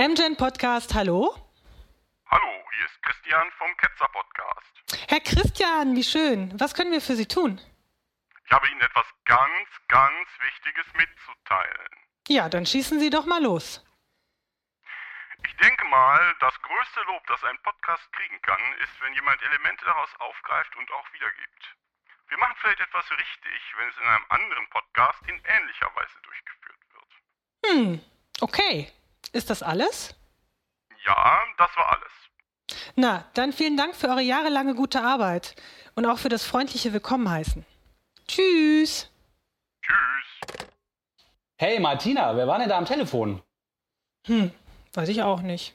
MGen Podcast, hallo? Hallo, hier ist Christian vom Ketzer Podcast. Herr Christian, wie schön. Was können wir für Sie tun? Ich habe Ihnen etwas ganz, ganz Wichtiges mitzuteilen. Ja, dann schießen Sie doch mal los. Ich denke mal, das größte Lob, das ein Podcast kriegen kann, ist, wenn jemand Elemente daraus aufgreift und auch wiedergibt. Wir machen vielleicht etwas richtig, wenn es in einem anderen Podcast in ähnlicher Weise durchgeführt wird. Hm, okay. Ist das alles? Ja, das war alles. Na, dann vielen Dank für eure jahrelange gute Arbeit und auch für das freundliche Willkommenheißen. Tschüss. Tschüss. Hey Martina, wer war denn da am Telefon? Hm, weiß ich auch nicht.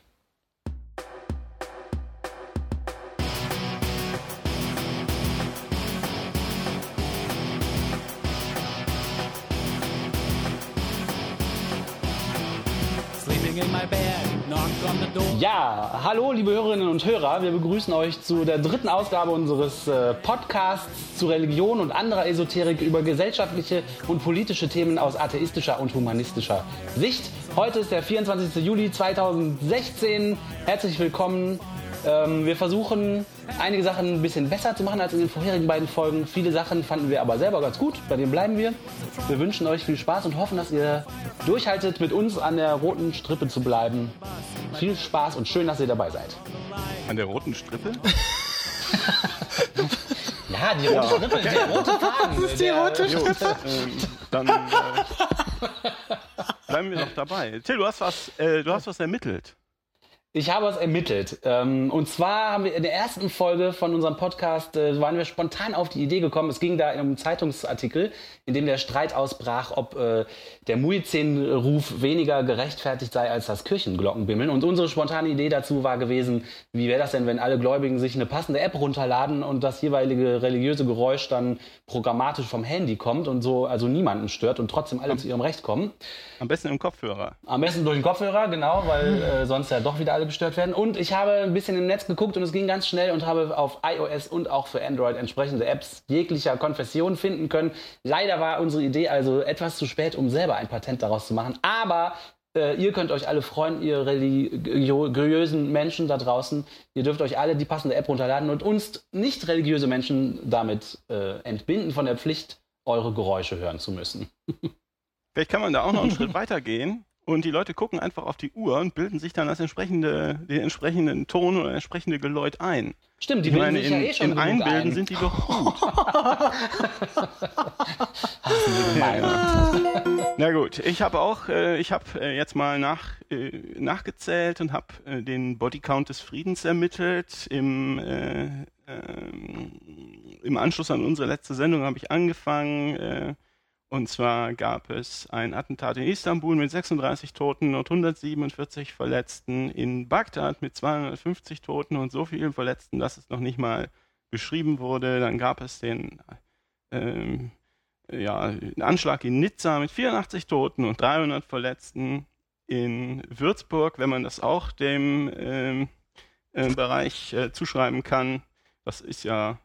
Ja, hallo liebe Hörerinnen und Hörer, wir begrüßen euch zu der dritten Ausgabe unseres äh, Podcasts zu Religion und anderer Esoterik über gesellschaftliche und politische Themen aus atheistischer und humanistischer Sicht. Heute ist der 24. Juli 2016. Herzlich willkommen. Ähm, wir versuchen einige Sachen ein bisschen besser zu machen als in den vorherigen beiden Folgen. Viele Sachen fanden wir aber selber ganz gut, bei denen bleiben wir. Wir wünschen euch viel Spaß und hoffen, dass ihr durchhaltet, mit uns an der roten Strippe zu bleiben. Viel Spaß und schön, dass ihr dabei seid. An der roten Strippe? Ja, die rote Strippe, der rote Faden. Das ist die rote Strippe. ähm, dann äh, bleiben wir doch dabei. Till, du hast was, äh, du hast was ermittelt. Ich habe es ermittelt. Ähm, und zwar haben wir in der ersten Folge von unserem Podcast, äh, waren wir spontan auf die Idee gekommen. Es ging da um einen Zeitungsartikel, in dem der Streit ausbrach, ob äh, der Muizin-Ruf weniger gerechtfertigt sei als das Kirchenglockenbimmeln. Und unsere spontane Idee dazu war gewesen, wie wäre das denn, wenn alle Gläubigen sich eine passende App runterladen und das jeweilige religiöse Geräusch dann programmatisch vom Handy kommt und so also niemanden stört und trotzdem alle zu ihrem Recht kommen. Am besten im Kopfhörer. Am besten durch den Kopfhörer, genau, weil äh, sonst ja doch wieder alle gestört werden. Und ich habe ein bisschen im Netz geguckt und es ging ganz schnell und habe auf iOS und auch für Android entsprechende Apps jeglicher Konfession finden können. Leider war unsere Idee also etwas zu spät, um selber ein Patent daraus zu machen. Aber äh, ihr könnt euch alle freuen, ihr religiösen Menschen da draußen. Ihr dürft euch alle die passende App runterladen und uns nicht religiöse Menschen damit äh, entbinden von der Pflicht, eure Geräusche hören zu müssen. Vielleicht kann man da auch noch einen Schritt weiter gehen und die Leute gucken einfach auf die Uhr und bilden sich dann das entsprechende, den entsprechenden Ton oder entsprechende Geläut ein. Stimmt, die Ich bilden sich ja in, eh schon in Einbilden ein. sind die doch gut. Na gut, ich habe auch, äh, ich habe äh, jetzt mal nach, äh, nachgezählt und habe äh, den Bodycount des Friedens ermittelt. Im, äh, ähm, Im Anschluss an unsere letzte Sendung habe ich angefangen. Und zwar gab es ein Attentat in Istanbul mit 36 Toten und 147 Verletzten, in Bagdad mit 250 Toten und so vielen Verletzten, dass es noch nicht mal beschrieben wurde. Dann gab es den ähm, ja, Anschlag in Nizza mit 84 Toten und 300 Verletzten. In Würzburg, wenn man das auch dem ähm, äh, Bereich äh, zuschreiben kann, das ist ja,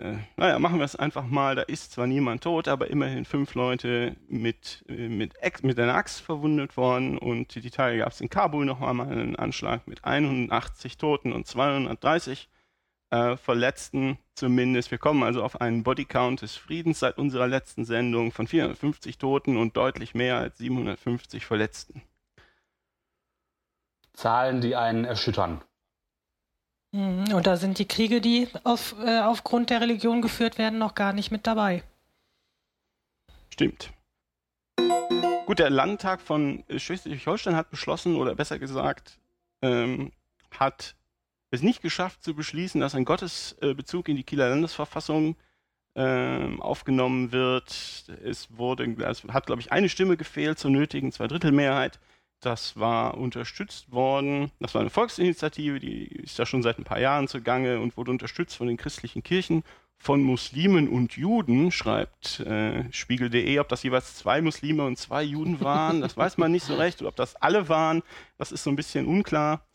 äh, naja, machen wir es einfach mal, da ist zwar niemand tot, aber immerhin fünf Leute mit, äh, mit, mit einer Axt verwundet worden und die Tage gab es in Kabul noch einmal einen Anschlag mit 180 Toten und 230 äh, Verletzten zumindest. Wir kommen also auf einen Bodycount des Friedens seit unserer letzten Sendung von 450 Toten und deutlich mehr als 750 Verletzten. Zahlen, die einen erschüttern. Mhm, Und da sind die Kriege, die auf, äh, aufgrund der Religion geführt werden, noch gar nicht mit dabei. Stimmt. Gut, der Landtag von Schleswig-Holstein hat beschlossen, oder besser gesagt, ähm, hat es nicht geschafft zu beschließen, dass ein Gottesbezug in die Kieler Landesverfassung ähm, aufgenommen wird. Es wurde, es hat, glaube ich, eine Stimme gefehlt zur nötigen Zweidrittelmehrheit. Das war unterstützt worden. Das war eine Volksinitiative, die ist ja schon seit ein paar Jahren zugange und wurde unterstützt von den christlichen Kirchen, von Muslimen und Juden, schreibt äh, Spiegel.de. Ob das jeweils zwei Muslime und zwei Juden waren, das weiß man nicht so recht. Oder ob das alle waren, das ist so ein bisschen unklar.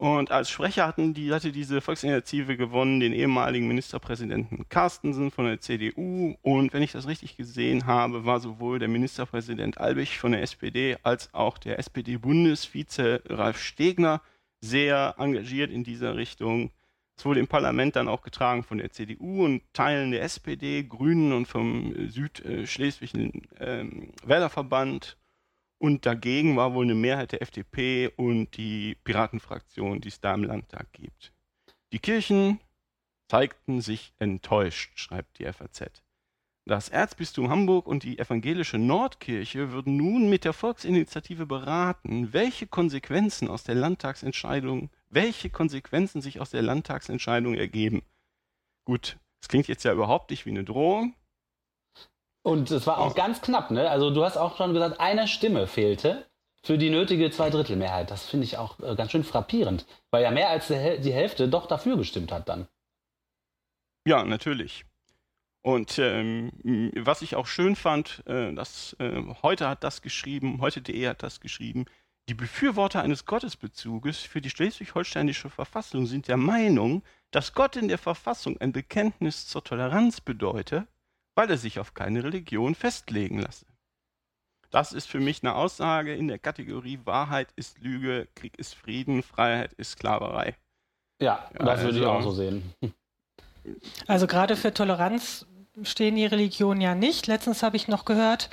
Und als Sprecher hatten die, hatte diese Volksinitiative gewonnen den ehemaligen Ministerpräsidenten Carstensen von der CDU. Und wenn ich das richtig gesehen habe, war sowohl der Ministerpräsident Albig von der SPD als auch der SPD-Bundesvize Ralf Stegner sehr engagiert in dieser Richtung. Es wurde im Parlament dann auch getragen von der CDU und Teilen der SPD, Grünen und vom Südschleswigischen ähm, Wählerverband. Und dagegen war wohl eine Mehrheit der FDP und die Piratenfraktion, die es da im Landtag gibt. Die Kirchen zeigten sich enttäuscht, schreibt die FAZ. Das Erzbistum Hamburg und die evangelische Nordkirche würden nun mit der Volksinitiative beraten, welche Konsequenzen aus der Landtagsentscheidung, welche Konsequenzen sich aus der Landtagsentscheidung ergeben. Gut, es klingt jetzt ja überhaupt nicht wie eine Drohung, Und es war auch ganz knapp, ne? Also du hast auch schon gesagt, eine Stimme fehlte für die nötige Zweidrittelmehrheit. Das finde ich auch äh, ganz schön frappierend, weil ja mehr als die, Häl- die Hälfte doch dafür gestimmt hat dann. Ja, natürlich. Und ähm, was ich auch schön fand, äh, dass äh, heute hat das geschrieben, heute.de hat das geschrieben, die Befürworter eines Gottesbezuges für die schleswig-holsteinische Verfassung sind der Meinung, dass Gott in der Verfassung ein Bekenntnis zur Toleranz bedeute, weil er sich auf keine Religion festlegen lasse. Das ist für mich eine Aussage in der Kategorie Wahrheit ist Lüge, Krieg ist Frieden, Freiheit ist Sklaverei. Ja, Ja, das würde ich also- auch so sehen. Also gerade für Toleranz stehen die Religionen ja nicht. Letztens habe ich noch gehört,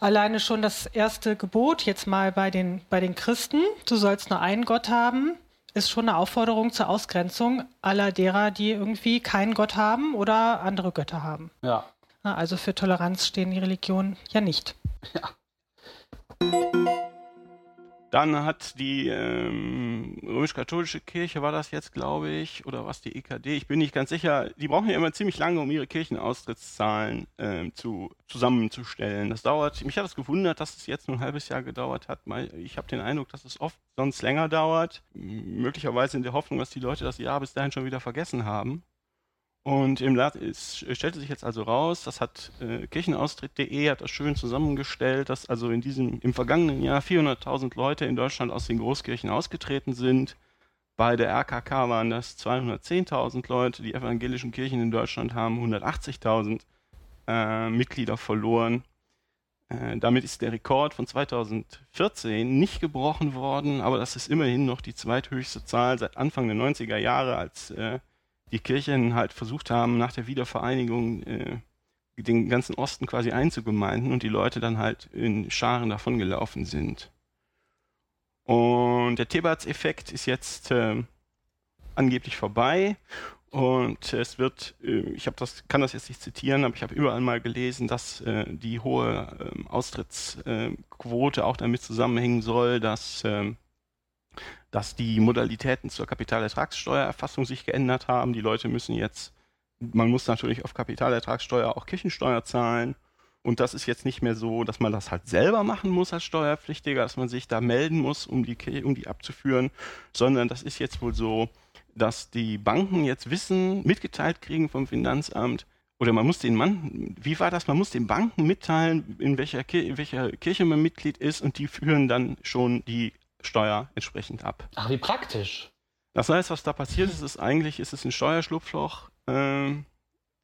alleine schon das erste Gebot, jetzt mal bei den, bei den Christen, du sollst nur einen Gott haben, ist schon eine Aufforderung zur Ausgrenzung aller derer, die irgendwie keinen Gott haben oder andere Götter haben. Ja. Also für Toleranz stehen die Religionen ja nicht. Dann hat die ähm, römisch-katholische Kirche, war das jetzt, glaube ich, oder was die EKD, ich bin nicht ganz sicher, die brauchen ja immer ziemlich lange, um ihre Kirchenaustrittszahlen ähm, zu, zusammenzustellen. Das dauert, mich hat es gewundert, dass es jetzt nur ein halbes Jahr gedauert hat. Ich habe den Eindruck, dass es oft sonst länger dauert. Möglicherweise in der Hoffnung, dass die Leute das Jahr bis dahin schon wieder vergessen haben. Und im Lat es stellte sich jetzt also raus, das hat äh, Kirchenaustritt.de hat das schön zusammengestellt, dass also in diesem im vergangenen Jahr 400.000 Leute in Deutschland aus den Großkirchen ausgetreten sind. Bei der RKK waren das 210.000 Leute. Die evangelischen Kirchen in Deutschland haben 180.000 äh, Mitglieder verloren. Äh, damit ist der Rekord von 2014 nicht gebrochen worden, aber das ist immerhin noch die zweithöchste Zahl seit Anfang der 90er Jahre, als äh, die Kirchen halt versucht haben, nach der Wiedervereinigung äh, den ganzen Osten quasi einzugemeinden und die Leute dann halt in Scharen davongelaufen sind. Und der Thebats-Effekt ist jetzt äh, angeblich vorbei und es wird, äh, ich habe das, kann das jetzt nicht zitieren, aber ich habe überall mal gelesen, dass äh, die hohe ähm, Austrittsquote auch damit zusammenhängen soll, dass ähm, dass die Modalitäten zur Kapitalertragssteuererfassung sich geändert haben. Die Leute müssen jetzt, man muss natürlich auf Kapitalertragssteuer auch Kirchensteuer zahlen. Und das ist jetzt nicht mehr so, dass man das halt selber machen muss als Steuerpflichtiger, dass man sich da melden muss, um die, um die abzuführen, sondern das ist jetzt wohl so, dass die Banken jetzt wissen, mitgeteilt kriegen vom Finanzamt, oder man muss den Mann, wie war das? Man muss den Banken mitteilen, in welcher, in welcher Kirche man Mitglied ist und die führen dann schon die Steuer entsprechend ab. Ach, wie praktisch. Das heißt, was da passiert ist, ist eigentlich, ist es ein Steuerschlupfloch ähm,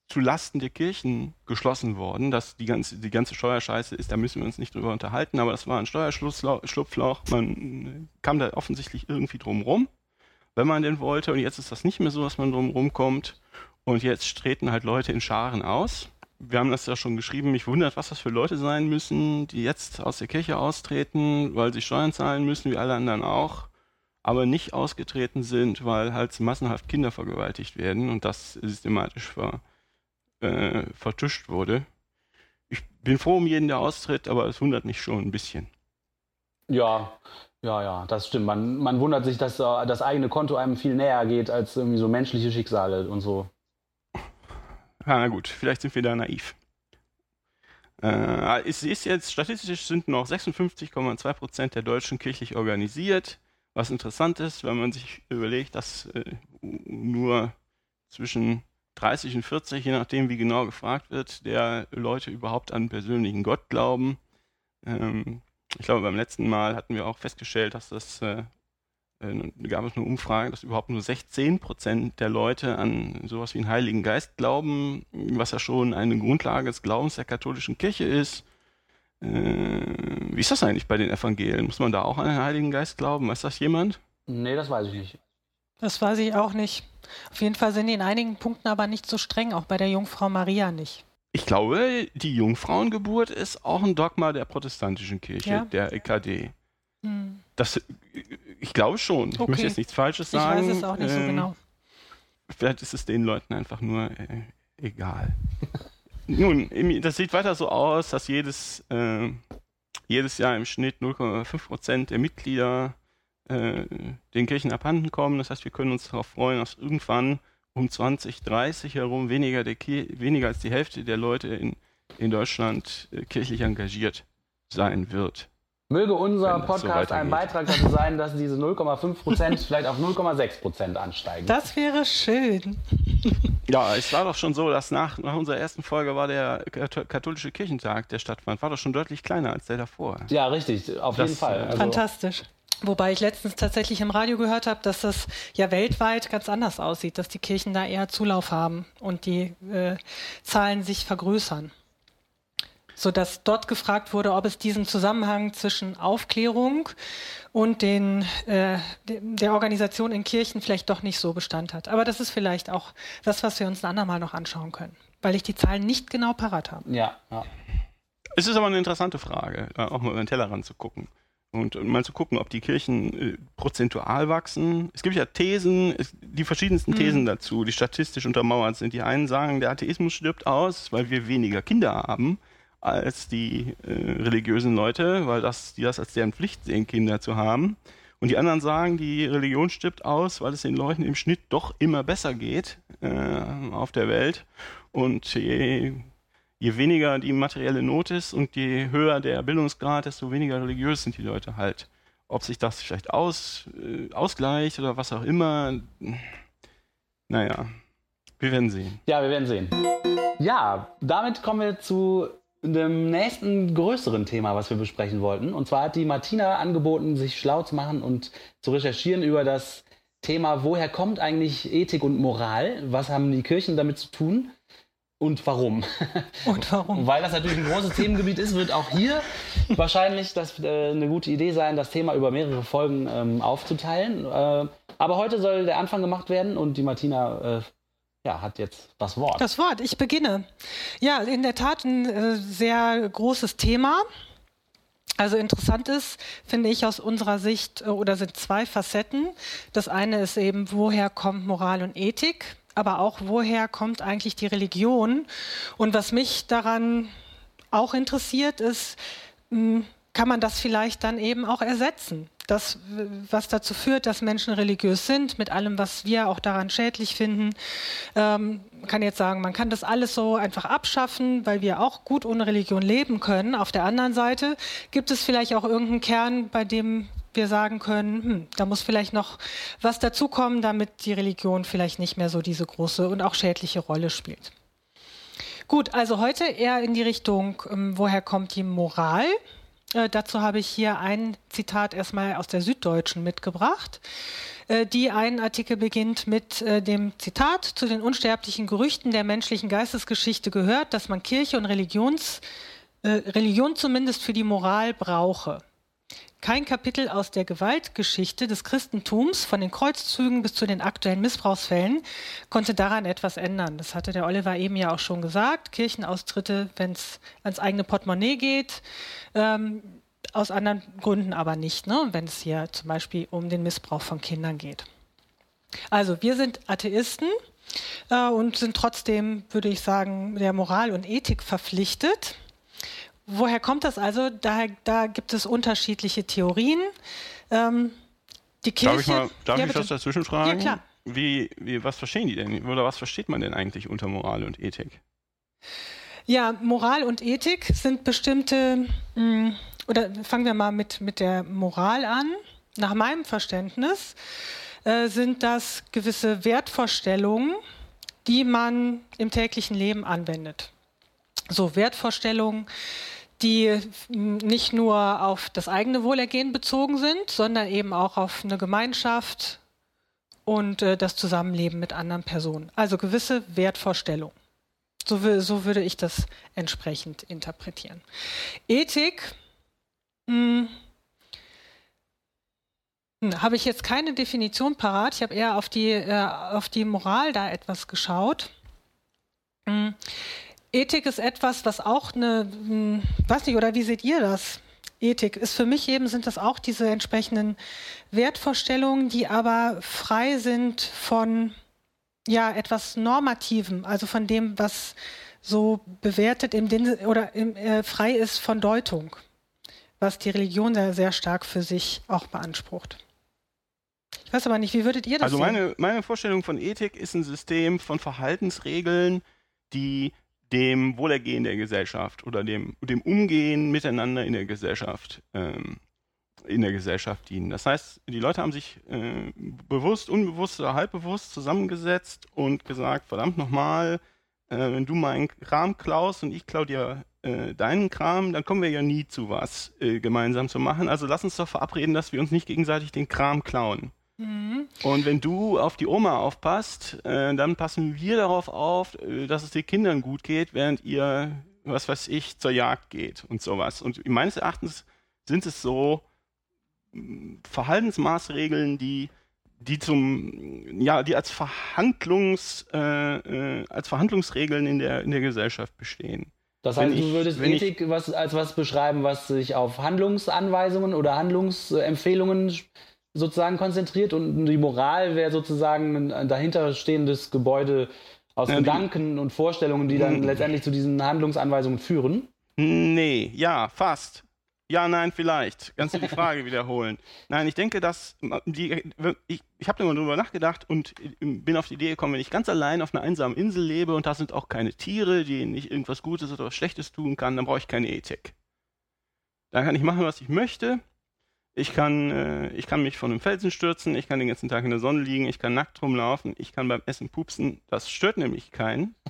zu Lasten der Kirchen geschlossen worden. Dass die ganze, die ganze Steuerscheiße ist, da müssen wir uns nicht drüber unterhalten, aber das war ein Steuerschlupfloch. Man äh, kam da offensichtlich irgendwie drum rum, wenn man denn wollte. Und jetzt ist das nicht mehr so, dass man drum rumkommt. Und jetzt treten halt Leute in Scharen aus. Wir haben das ja schon geschrieben, mich wundert, was das für Leute sein müssen, die jetzt aus der Kirche austreten, weil sie Steuern zahlen müssen, wie alle anderen auch, aber nicht ausgetreten sind, weil halt massenhaft Kinder vergewaltigt werden und das systematisch ver, äh, vertuscht wurde. Ich bin froh um jeden, der austritt, aber es wundert mich schon ein bisschen. Ja, ja, ja, das stimmt. Man, man wundert sich, dass äh, das eigene Konto einem viel näher geht als irgendwie so menschliche Schicksale und so. Ja, na gut, vielleicht sind wir da naiv. Äh, es ist jetzt, statistisch sind noch 56,2 Prozent der Deutschen kirchlich organisiert. Was interessant ist, wenn man sich überlegt, dass äh, nur zwischen 30 und 40, je nachdem wie genau gefragt wird, der Leute überhaupt an persönlichen Gott glauben. Ähm, ich glaube, beim letzten Mal hatten wir auch festgestellt, dass das äh, gab es eine Umfrage, dass überhaupt nur 16 Prozent der Leute an sowas wie einen Heiligen Geist glauben, was ja schon eine Grundlage des Glaubens der katholischen Kirche ist. Äh, wie ist das eigentlich bei den Evangelien? Muss man da auch an den Heiligen Geist glauben? Weiß das jemand? Nee, das weiß ich nicht. Das weiß ich auch nicht. Auf jeden Fall sind die in einigen Punkten aber nicht so streng, auch bei der Jungfrau Maria nicht. Ich glaube, die Jungfrauengeburt ist auch ein Dogma der protestantischen Kirche, Ja? der EKD. Hm. Das, ich glaube schon. Ich Okay. möchte jetzt nichts Falsches Ich sagen. weiß es auch nicht so Ähm, genau. Vielleicht ist es den Leuten einfach nur äh, egal. Nun, das sieht weiter so aus, dass jedes, äh, jedes Jahr im Schnitt 0,5 Prozent der Mitglieder äh, den Kirchen abhanden kommen. Das heißt, wir können uns darauf freuen, dass irgendwann um 2030 herum weniger, weniger als die Hälfte der Leute in, in Deutschland äh, kirchlich engagiert sein wird. Möge unser Wenn das so Podcast ein. Beitrag dazu sein, dass diese 0,5 Prozent vielleicht auf 0,6 Prozent ansteigen. Das wäre schön. Ja, es war doch schon so, dass nach, nach unserer ersten Folge war der Kath- katholische Kirchentag, der stattfand, war doch schon deutlich kleiner als der davor. ja, richtig, auf Das, jeden Fall. äh, Also, Fantastisch. Wobei ich letztens tatsächlich im Radio gehört habe, dass das ja weltweit ganz anders aussieht, dass die Kirchen da eher Zulauf haben und die äh, Zahlen sich vergrößern. Sodass dort gefragt wurde, ob es diesen Zusammenhang zwischen Aufklärung und den, äh, de- der Organisation in Kirchen vielleicht doch nicht so Bestand hat. Aber das ist vielleicht auch das, was wir uns ein andermal noch anschauen können, weil ich die Zahlen nicht genau parat habe. ja, ja. Es ist aber eine interessante Frage, äh, auch mal über den Tellerrand zu gucken. Und mal zu gucken, ob die Kirchen äh, prozentual wachsen. Es gibt ja Thesen, es, die verschiedensten Thesen dazu, die statistisch untermauert sind. Die einen sagen, der Atheismus stirbt aus, weil wir weniger Kinder haben als die äh, religiösen Leute, weil das, die das als deren Pflicht sehen, Kinder zu haben. Und die anderen sagen, die Religion stirbt aus, weil es den Leuten im Schnitt doch immer besser geht äh, auf der Welt. Und je je weniger die materielle Not ist und je höher der Bildungsgrad, desto weniger religiös sind die Leute halt. Ob sich das vielleicht aus, äh, ausgleicht oder was auch immer, naja, wir werden sehen. Ja, wir werden sehen. Ja, damit kommen wir zu dem nächsten größeren Thema, was wir besprechen wollten. Und zwar hat die Martina angeboten, sich schlau zu machen und zu recherchieren über das Thema, woher kommt eigentlich Ethik und Moral? Was haben die Kirchen damit zu tun? Und warum? Und warum? Weil das natürlich ein großes Themengebiet ist, wird auch hier wahrscheinlich das, äh, eine gute Idee sein, das Thema über mehrere Folgen ähm, aufzuteilen. Äh, aber heute soll der Anfang gemacht werden und die Martina äh, ja, hat jetzt das Wort. Das Wort, ich beginne. Ja, in der Tat ein äh, sehr großes Thema. Also interessant ist, finde ich aus unserer Sicht, äh, oder sind zwei Facetten. Das eine ist eben, woher kommt Moral und Ethik, aber auch, woher kommt eigentlich die Religion. Und was mich daran auch interessiert, ist, mh, kann man das vielleicht dann eben auch ersetzen? Das, was dazu führt, dass Menschen religiös sind, mit allem, was wir auch daran schädlich finden. Ähm, man kann jetzt sagen, man kann das alles so einfach abschaffen, weil wir auch gut ohne Religion leben können. Auf der anderen Seite gibt es vielleicht auch irgendeinen Kern, bei dem wir sagen können, hm, da muss vielleicht noch was dazukommen, damit die Religion vielleicht nicht mehr so diese große und auch schädliche Rolle spielt. Gut, also heute eher in die Richtung, ähm, woher kommt die Moral? Äh, dazu habe ich hier ein Zitat erstmal aus der Süddeutschen mitgebracht, äh, die einen Artikel beginnt mit äh, dem Zitat, zu den unsterblichen Gerüchten der menschlichen Geistesgeschichte gehört, dass man Kirche und Religions, äh, Religion zumindest für die Moral brauche. Kein Kapitel aus der Gewaltgeschichte des Christentums, von den Kreuzzügen bis zu den aktuellen Missbrauchsfällen, konnte daran etwas ändern. Das hatte der Oliver eben ja auch schon gesagt. Kirchenaustritte, wenn es ans eigene Portemonnaie geht, ähm, aus anderen Gründen aber nicht, ne? wenn es hier zum Beispiel um den Missbrauch von Kindern geht. Also wir sind Atheisten äh, und sind trotzdem, würde ich sagen, der Moral und Ethik verpflichtet. Woher kommt das also? Da, da gibt es unterschiedliche Theorien. Ähm, die Kirche. Darf ich mal, darf Ja, ich was dazwischen fragen? Ja, klar. Wie, wie, was verstehen die denn? Oder was versteht man denn eigentlich unter Moral und Ethik? Ja, Moral und Ethik sind bestimmte, mh, oder fangen wir mal mit, mit der Moral an. Nach meinem Verständnis äh, sind das gewisse Wertvorstellungen, die man im täglichen Leben anwendet. So Wertvorstellungen, die nicht nur auf das eigene Wohlergehen bezogen sind, sondern eben auch auf eine Gemeinschaft und äh, das Zusammenleben mit anderen Personen. Also gewisse Wertvorstellungen. So, so würde ich das entsprechend interpretieren. Ethik hm, hm, habe ich jetzt keine Definition parat. Ich habe eher auf die, äh, auf die Moral da etwas geschaut. Hm. Ethik ist etwas, was auch eine, hm, weiß nicht, oder wie seht ihr das? Ethik ist für mich eben, sind das auch diese entsprechenden Wertvorstellungen, die aber frei sind von ja, etwas Normativem, also von dem, was so bewertet im oder im, äh, frei ist von Deutung, was die Religion sehr, sehr stark für sich auch beansprucht. Ich weiß aber nicht, wie würdet ihr das Also meine, meine Vorstellung von Ethik ist ein System von Verhaltensregeln, die dem Wohlergehen der Gesellschaft oder dem, dem Umgehen miteinander in der Gesellschaft ähm, in der Gesellschaft dienen. Das heißt, die Leute haben sich äh, bewusst, unbewusst oder halbbewusst zusammengesetzt und gesagt, verdammt nochmal, äh, wenn du meinen Kram klaust und ich klau dir äh, deinen Kram, dann kommen wir ja nie zu was äh, gemeinsam zu machen. Also lass uns doch verabreden, dass wir uns nicht gegenseitig den Kram klauen. Mhm. Und wenn du auf die Oma aufpasst, äh, dann passen wir darauf auf, äh, dass es den Kindern gut geht, während ihr, was weiß ich, zur Jagd geht und sowas. Und meines Erachtens sind es so, Verhaltensmaßregeln, die die zum ja die als Verhandlungs äh, äh, als Verhandlungsregeln in der in der Gesellschaft bestehen. Das Wenn heißt, du ich- würdest wenn Ethik was, als was beschreiben, was sich auf Handlungsanweisungen oder Handlungsempfehlungen sozusagen konzentriert und die Moral wäre sozusagen ein dahinterstehendes Gebäude aus Ja, die- Gedanken und Vorstellungen, die dann Hm. letztendlich zu diesen Handlungsanweisungen führen. Nee, ja, fast. Ja, nein, vielleicht. Kannst du die Frage wiederholen? Nein, ich denke, dass die, ich, ich habe drüber nachgedacht und bin auf die Idee gekommen, wenn ich ganz allein auf einer einsamen Insel lebe und da sind auch keine Tiere, denen ich irgendwas Gutes oder was Schlechtes tun kann, dann brauche ich keine Ethik. Dann kann ich machen, was ich möchte. Ich kann, äh, ich kann mich von einem Felsen stürzen, ich kann den ganzen Tag in der Sonne liegen, ich kann nackt rumlaufen, ich kann beim Essen pupsen. Das stört nämlich keinen.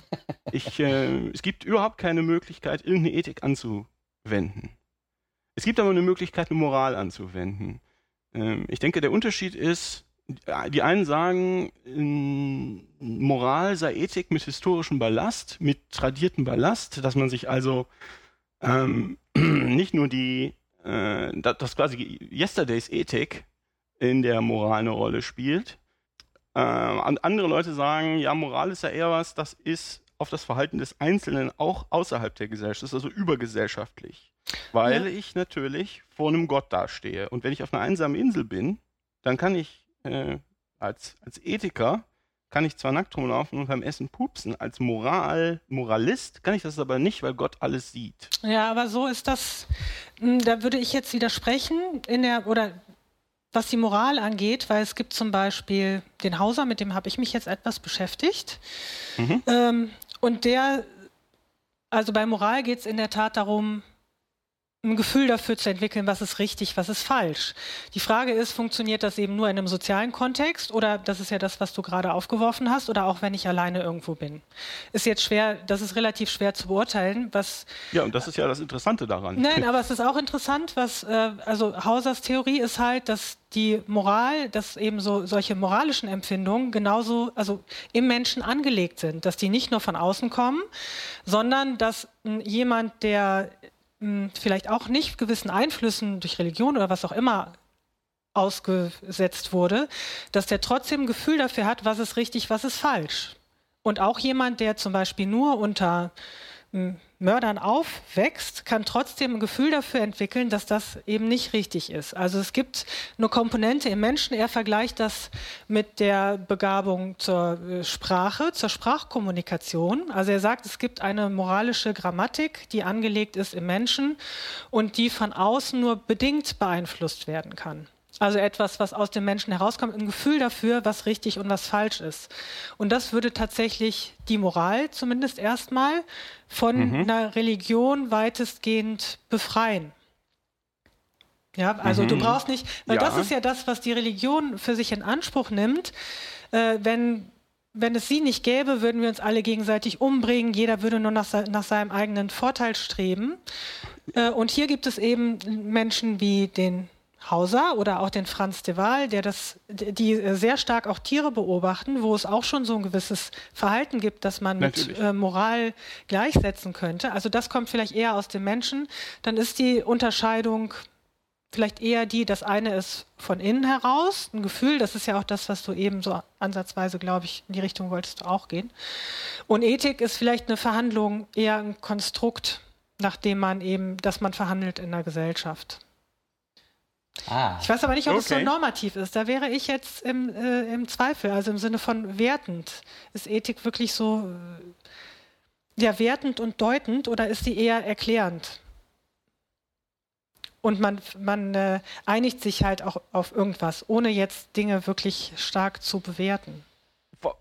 Ich, äh, es gibt überhaupt keine Möglichkeit, irgendeine Ethik anzuwenden. Es gibt aber eine Möglichkeit, eine Moral anzuwenden. Ähm, ich denke, der Unterschied ist, die einen sagen, ähm, Moral sei Ethik mit historischem Ballast, mit tradiertem Ballast, dass man sich also ähm, nicht nur die, äh, da- dass quasi Yesterdays Ethik in der Moral eine Rolle spielt. Äh, andere Leute sagen, ja, Moral ist ja eher was, das ist auf das Verhalten des Einzelnen auch außerhalb der Gesellschaft, also übergesellschaftlich. Weil ich natürlich vor einem Gott dastehe. Und wenn ich auf einer einsamen Insel bin, dann kann ich äh, als, als Ethiker, kann ich zwar nackt rumlaufen und beim Essen pupsen, als Moral, Moralist kann ich das aber nicht, weil Gott alles sieht. Ja, aber so ist das. hm, Da würde ich jetzt widersprechen in der oder was die Moral angeht, weil es gibt zum Beispiel den Hauser, mit dem habe ich mich jetzt etwas beschäftigt. Mhm. Ähm, und der, also bei Moral geht es in der Tat darum, ein Gefühl dafür zu entwickeln, was ist richtig, was ist falsch. Die Frage ist, funktioniert das eben nur in einem sozialen Kontext oder das ist ja das, was du gerade aufgeworfen hast oder auch wenn ich alleine irgendwo bin. Ist jetzt schwer, das ist relativ schwer zu beurteilen, was Ja, und das ist ja das Interessante daran. Nein, aber es ist auch interessant, was, äh, also Hausers Theorie ist halt, dass die Moral, dass eben so solche moralischen Empfindungen genauso, also im Menschen angelegt sind, dass die nicht nur von außen kommen, sondern dass jemand, der mh, vielleicht auch nicht gewissen Einflüssen durch Religion oder was auch immer ausgesetzt wurde, dass der trotzdem ein Gefühl dafür hat, was ist richtig, was ist falsch. Und auch jemand, der zum Beispiel nur unter Mördern aufwächst, kann trotzdem ein Gefühl dafür entwickeln, dass das eben nicht richtig ist. Also es gibt eine Komponente im Menschen, er vergleicht das mit der Begabung zur äh, Sprache, zur Sprachkommunikation. Also er sagt, es gibt eine moralische Grammatik, die angelegt ist im Menschen und die von außen nur bedingt beeinflusst werden kann. Also etwas, was aus dem Menschen herauskommt, ein Gefühl dafür, was richtig und was falsch ist. Und das würde tatsächlich die Moral zumindest erstmal von einer Religion weitestgehend befreien. Ja, also du brauchst nicht, weil Ja. das ist ja das, was die Religion für sich in Anspruch nimmt. Äh, wenn, wenn es sie nicht gäbe, würden wir uns alle gegenseitig umbringen. Jeder würde nur nach, nach seinem eigenen Vorteil streben. Äh, und hier gibt es eben Menschen wie den Hauser oder auch den Franz de Waal, der das, die sehr stark auch Tiere beobachten, wo es auch schon so ein gewisses Verhalten gibt, das man mit Natürlich. äh, Moral gleichsetzen könnte. Also das kommt vielleicht eher aus dem Menschen. Dann ist die Unterscheidung vielleicht eher die, das eine ist von innen heraus, ein Gefühl, das ist ja auch das, was du eben so ansatzweise, glaube ich, in die Richtung wolltest du auch gehen. Und Ethik ist vielleicht eine Verhandlung, eher ein Konstrukt, nach dem man eben, dass man verhandelt in der Gesellschaft. Ah. Ich weiß aber nicht, ob es so Okay. normativ ist. Da wäre ich jetzt im, äh, im Zweifel, also im Sinne von wertend. Ist Ethik wirklich so äh, ja, wertend und deutend oder ist sie eher erklärend? Und man, man äh, einigt sich halt auch auf irgendwas, ohne jetzt Dinge wirklich stark zu bewerten.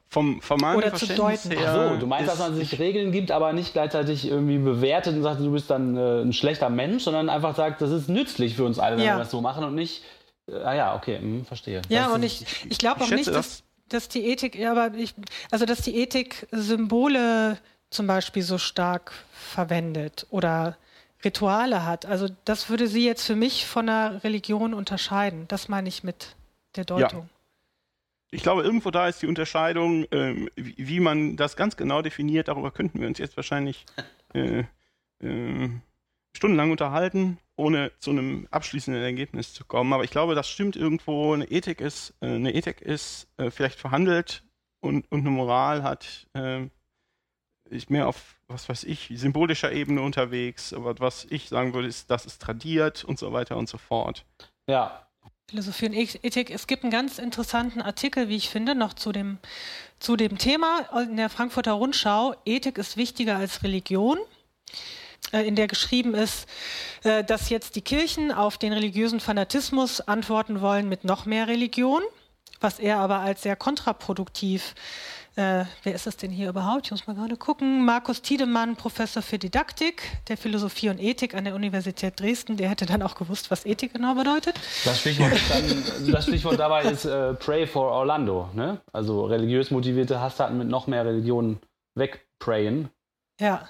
Vom, meinem Oder zu deuten. her. Ach so, du meinst, dass man sich Regeln gibt, aber nicht gleichzeitig irgendwie bewertet und sagt, du bist dann äh, ein schlechter Mensch, sondern einfach sagt, das ist nützlich für uns alle, wenn Ja. wir das so machen und nicht, äh, ah ja, okay, hm, verstehe. Ja, Das und ist- ich, ich glaube auch nicht, dass, dass die Ethik, ja, aber ich, also dass die Ethik Symbole zum Beispiel so stark verwendet oder Rituale hat. Also das würde sie jetzt für mich von einer Religion unterscheiden. Das meine ich mit der Deutung. Ich glaube, irgendwo da ist die Unterscheidung, ähm, wie, wie man das ganz genau definiert. Darüber könnten wir uns jetzt wahrscheinlich äh, ähm, stundenlang unterhalten, ohne zu einem abschließenden Ergebnis zu kommen. Aber ich glaube, das stimmt irgendwo. Eine Ethik ist, äh, eine Ethik ist äh, vielleicht verhandelt und, und eine Moral hat äh, ist mehr auf, was weiß ich, symbolischer Ebene unterwegs. Aber was ich sagen würde, ist, das ist tradiert und so weiter und so fort. Ja, Philosophie und Ethik. Es gibt einen ganz interessanten Artikel, wie ich finde, noch zu dem, zu dem Thema in der Frankfurter Rundschau. Ethik ist wichtiger als Religion. äh, In der geschrieben ist, äh, dass jetzt die Kirchen auf den religiösen Fanatismus antworten wollen mit noch mehr Religion, was er aber als sehr kontraproduktiv äh, wer ist das denn hier überhaupt? Ich muss mal gerade gucken. Markus Tiedemann, Professor für Didaktik der Philosophie und Ethik an der Universität Dresden. Der hätte dann auch gewusst, was Ethik genau bedeutet. das Stichwort, dann, das Stichwort dabei ist äh, Pray for Orlando, ne? Also religiös motivierte Hasstaten mit noch mehr Religionen wegprayen. Ja.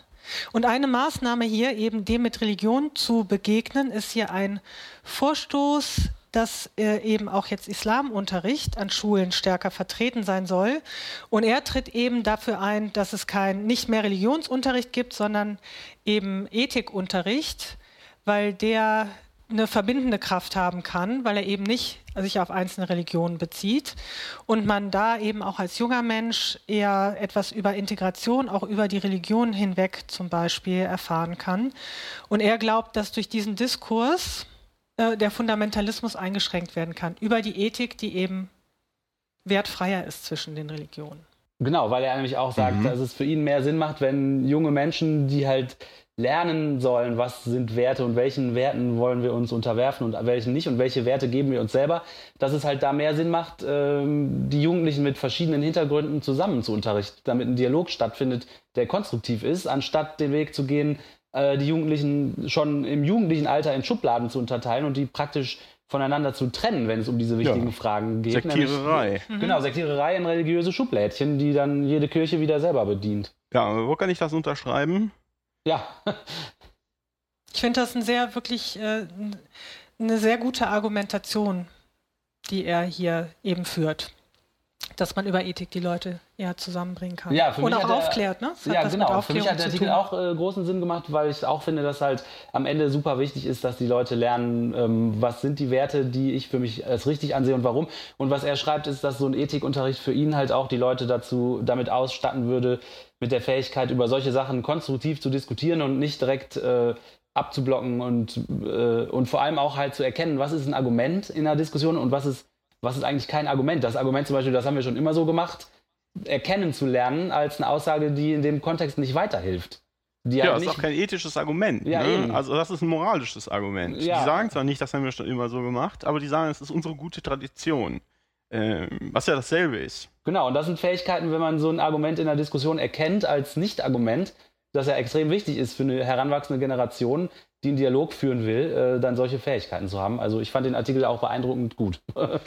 Und eine Maßnahme hier, eben dem mit Religion zu begegnen, ist hier ein Vorstoß, dass äh, eben auch jetzt Islamunterricht an Schulen stärker vertreten sein soll. Und er tritt eben dafür ein, dass es kein nicht mehr Religionsunterricht gibt, sondern eben Ethikunterricht, weil der eine verbindende Kraft haben kann, weil er eben nicht sich auf einzelne Religionen bezieht und man da eben auch als junger Mensch eher etwas über Integration, auch über die Religion hinweg zum Beispiel erfahren kann. Und er glaubt, dass durch diesen Diskurs äh, der Fundamentalismus eingeschränkt werden kann, über die Ethik, die eben wertfreier ist zwischen den Religionen. Genau, weil er nämlich auch sagt, Mhm. dass es für ihn mehr Sinn macht, wenn junge Menschen, die halt lernen sollen, was sind Werte und welchen Werten wollen wir uns unterwerfen und welchen nicht und welche Werte geben wir uns selber, dass es halt da mehr Sinn macht, ähm, die Jugendlichen mit verschiedenen Hintergründen zusammen zu unterrichten, damit ein Dialog stattfindet, der konstruktiv ist, anstatt den Weg zu gehen, äh, die Jugendlichen schon im jugendlichen Alter in Schubladen zu unterteilen und die praktisch voneinander zu trennen, wenn es um diese wichtigen Ja. Fragen geht. Sektiererei. Nämlich, genau, Sektiererei in religiöse Schublädchen, die dann jede Kirche wieder selber bedient. Ja, wo kann ich das unterschreiben? Ja, Ich finde das ein sehr, wirklich äh, eine sehr gute Argumentation, die er hier eben führt. Dass man über Ethik die Leute eher zusammenbringen kann. Ja, für Und mich auch aufklärt, ne? Hat ja genau. Für mich hat der Artikel auch äh, großen Sinn gemacht, weil ich auch finde, dass halt am Ende super wichtig ist, dass die Leute lernen, ähm, was sind die Werte, die ich für mich als richtig ansehe und warum. Und was er schreibt, ist, dass so ein Ethikunterricht für ihn halt auch die Leute dazu damit ausstatten würde, mit der Fähigkeit, über solche Sachen konstruktiv zu diskutieren und nicht direkt äh, abzublocken und, äh, und vor allem auch halt zu erkennen, was ist ein Argument in einer Diskussion und was ist, was ist eigentlich kein Argument. Das Argument zum Beispiel, das haben wir schon immer so gemacht, erkennen zu lernen als eine Aussage, die in dem Kontext nicht weiterhilft. Die Ja, halt das ist auch kein ethisches Argument. Ja, ne? Also das ist ein moralisches Argument. Ja. Die sagen zwar nicht, das haben wir schon immer so gemacht, aber die sagen, es ist unsere gute Tradition. Ähm, was ja dasselbe ist. Genau, und das sind Fähigkeiten, wenn man so ein Argument in der Diskussion erkennt als Nicht-Argument, das ja extrem wichtig ist für eine heranwachsende Generation, die einen Dialog führen will, äh, dann solche Fähigkeiten zu haben. Also ich fand den Artikel auch beeindruckend gut.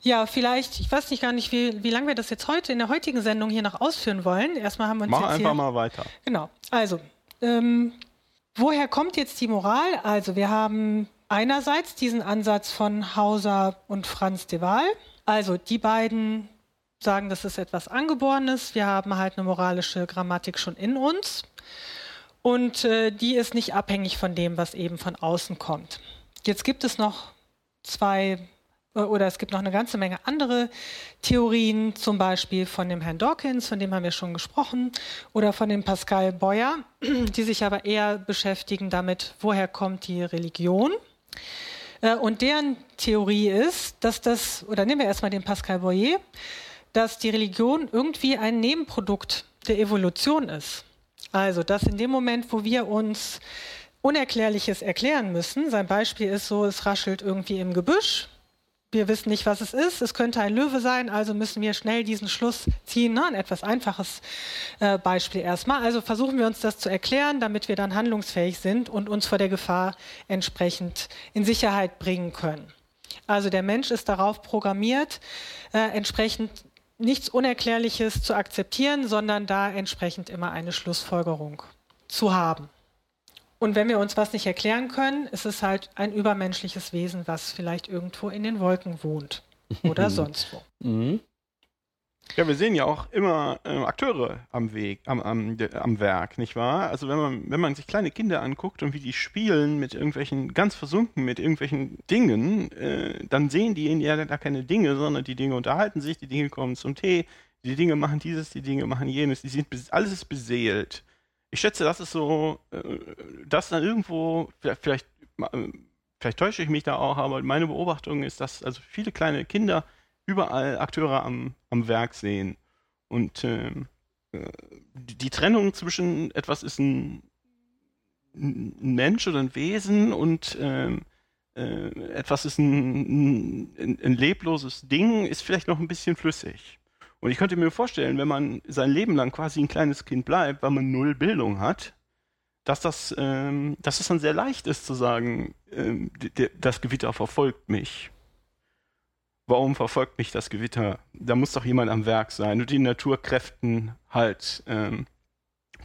Ja, vielleicht, ich weiß nicht gar nicht, wie, wie lange wir das jetzt heute in der heutigen Sendung hier noch ausführen wollen. Erstmal haben wir uns Mach jetzt einfach hier, mal weiter. Genau. Also, ähm, woher kommt jetzt die Moral? Also wir haben einerseits diesen Ansatz von Hauser und Franz de Waal. Also die beiden sagen, das ist etwas Angeborenes. Wir haben halt eine moralische Grammatik schon in uns. Und äh, die ist nicht abhängig von dem, was eben von außen kommt. Jetzt gibt es noch zwei äh, oder es gibt noch eine ganze Menge andere Theorien, zum Beispiel von dem Herrn Dawkins, von dem haben wir schon gesprochen, oder von dem Pascal Boyer, die sich aber eher beschäftigen damit, woher kommt die Religion. Äh, und deren Theorie ist, dass das, oder nehmen wir erstmal den Pascal Boyer, dass die Religion irgendwie ein Nebenprodukt der Evolution ist. Also, dass in dem Moment, wo wir uns Unerklärliches erklären müssen, sein Beispiel ist so, es raschelt irgendwie im Gebüsch, wir wissen nicht, was es ist. Es könnte ein Löwe sein, also müssen wir schnell diesen Schluss ziehen. Ne? Ein etwas einfaches äh, Beispiel erstmal. Also versuchen wir uns das zu erklären, damit wir dann handlungsfähig sind und uns vor der Gefahr entsprechend in Sicherheit bringen können. Also der Mensch ist darauf programmiert, äh, entsprechend nichts Unerklärliches zu akzeptieren, sondern da entsprechend immer eine Schlussfolgerung zu haben. Und wenn wir uns was nicht erklären können, ist es halt ein übermenschliches Wesen, was vielleicht irgendwo in den Wolken wohnt oder sonst wo. Mhm. Ja, wir sehen ja auch immer äh, Akteure am Weg, am, am, am Werk, nicht wahr? Also wenn man, wenn man sich kleine Kinder anguckt und wie die spielen mit irgendwelchen, ganz versunken mit irgendwelchen Dingen, äh, dann sehen die in ja da keine Dinge, sondern die Dinge unterhalten sich, die Dinge kommen zum Tee, die Dinge machen dieses, die Dinge machen jenes, die sind, alles ist beseelt ich schätze, das ist so, äh, dass dann irgendwo, vielleicht, vielleicht täusche ich mich da auch, aber meine Beobachtung ist, dass also viele kleine Kinder überall Akteure am, am Werk sehen. Und ähm, äh, die Trennung zwischen etwas ist ein, ein Mensch oder ein Wesen und ähm, äh, etwas ist ein, ein, ein lebloses Ding, ist vielleicht noch ein bisschen flüssig. Und ich könnte mir vorstellen, wenn man sein Leben lang quasi ein kleines Kind bleibt, weil man null Bildung hat, dass das, ähm, dass es dann sehr leicht ist zu sagen, ähm, das Gewitter verfolgt mich. Warum verfolgt mich das Gewitter? Da muss doch jemand am Werk sein und die Naturkräften halt ähm,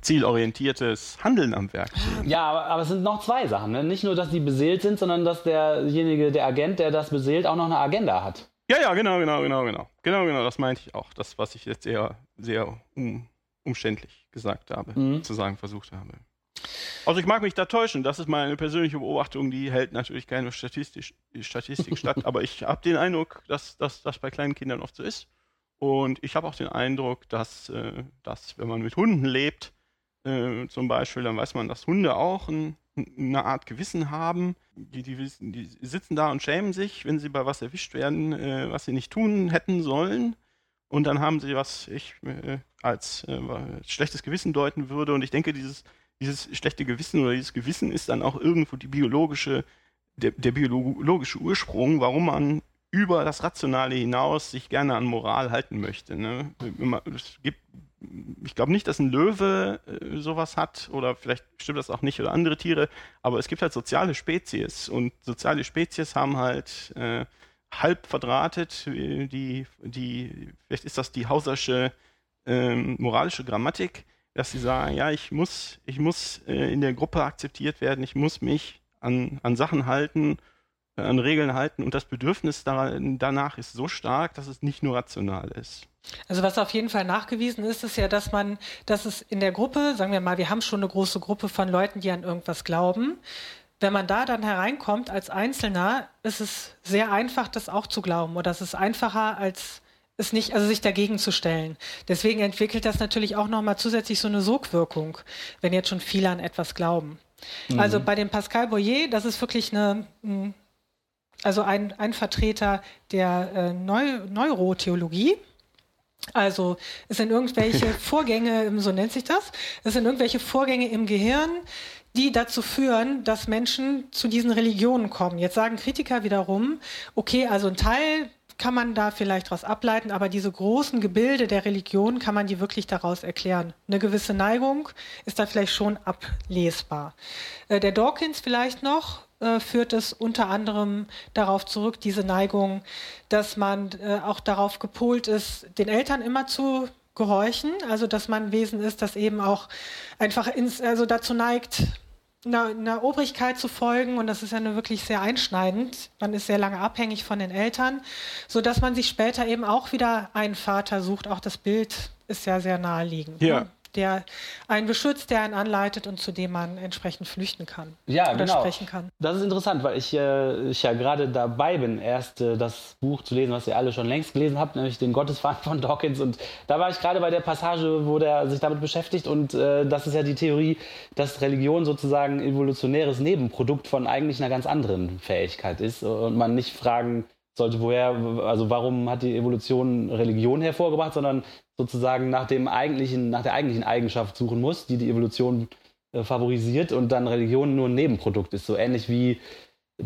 zielorientiertes Handeln am Werk. Ja, aber, aber, es sind noch zwei Sachen. Ne? Nicht nur, dass die beseelt sind, sondern dass derjenige, der Agent, der das beseelt, auch noch eine Agenda hat. Ja, ja, genau, genau, genau, genau. Genau, genau, das meinte ich auch. Das, was ich jetzt sehr, sehr um, umständlich gesagt habe, mhm. zu sagen versucht habe. Also ich mag mich da täuschen, das ist meine persönliche Beobachtung, die hält natürlich keine Statistisch, Statistik statt, aber ich habe den Eindruck, dass das bei kleinen Kindern oft so ist. Und ich habe auch den Eindruck, dass, äh, dass wenn man mit Hunden lebt, äh, zum Beispiel, dann weiß man, dass Hunde auch ein, eine Art Gewissen haben. Die, die, die, sitzen da und schämen sich, wenn sie bei was erwischt werden, äh, was sie nicht tun hätten sollen. Und dann haben sie, was ich äh, als äh, schlechtes Gewissen deuten würde. Und ich denke, dieses, dieses schlechte Gewissen oder dieses Gewissen ist dann auch irgendwo die biologische, der, der biologische Ursprung, warum man über das Rationale hinaus sich gerne an Moral halten möchte. Ne? Es gibt ich glaube nicht, dass ein Löwe äh, sowas hat oder vielleicht stimmt das auch nicht oder andere Tiere, aber es gibt halt soziale Spezies und soziale Spezies haben halt äh, halb verdrahtet die, die, vielleicht ist das die hausersche ähm, moralische Grammatik, dass sie sagen, ja, ich muss, ich muss äh, in der Gruppe akzeptiert werden, ich muss mich an, an Sachen halten, äh, an Regeln halten und das Bedürfnis daran, danach ist so stark, dass es nicht nur rational ist. Also was auf jeden Fall nachgewiesen ist, ist ja, dass man, dass es in der Gruppe, sagen wir mal, wir haben schon eine große Gruppe von Leuten, die an irgendwas glauben. Wenn man da dann hereinkommt als Einzelner, ist es sehr einfach, das auch zu glauben. Oder es ist einfacher, als es nicht, also sich dagegen zu stellen. Deswegen entwickelt das natürlich auch nochmal zusätzlich so eine Sogwirkung, wenn jetzt schon viele an etwas glauben. Mhm. Also bei dem Pascal Boyer, das ist wirklich eine, also ein, ein Vertreter der äh, Neu Neurotheologie also es sind irgendwelche Vorgänge, so nennt sich das, es sind irgendwelche Vorgänge im Gehirn, die dazu führen, dass Menschen zu diesen Religionen kommen. Jetzt sagen Kritiker wiederum, okay, also ein Teil kann man da vielleicht daraus ableiten, aber diese großen Gebilde der Religion kann man die wirklich daraus erklären. Eine gewisse Neigung ist da vielleicht schon ablesbar. Äh, der Dawkins vielleicht noch, äh, führt es unter anderem darauf zurück, diese Neigung, dass man äh, auch darauf gepolt ist, den Eltern immer zu gehorchen, also dass man ein Wesen ist, das eben auch einfach ins, also dazu neigt, einer, einer Obrigkeit zu folgen und das ist ja nur wirklich sehr einschneidend. Man ist sehr lange abhängig von den Eltern, so dass man sich später eben auch wieder einen Vater sucht. Auch das Bild ist ja sehr naheliegend. Ja. Ne? Der einen beschützt, der einen anleitet und zu dem man entsprechend flüchten kann Ja, oder genau. sprechen kann. Das ist interessant, weil ich, äh, ich ja gerade dabei bin, erst äh, das Buch zu lesen, was ihr alle schon längst gelesen habt, nämlich den Gottesvater von Dawkins. Und da war ich gerade bei der Passage, wo der sich damit beschäftigt. Und äh, das ist ja die Theorie, dass Religion sozusagen ein evolutionäres Nebenprodukt von eigentlich einer ganz anderen Fähigkeit ist und man nicht fragen sollte, woher, also warum hat die Evolution Religion hervorgebracht, sondern sozusagen nach dem eigentlichen, nach der eigentlichen Eigenschaft suchen muss, die die Evolution äh, favorisiert und dann Religion nur ein Nebenprodukt ist. So ähnlich wie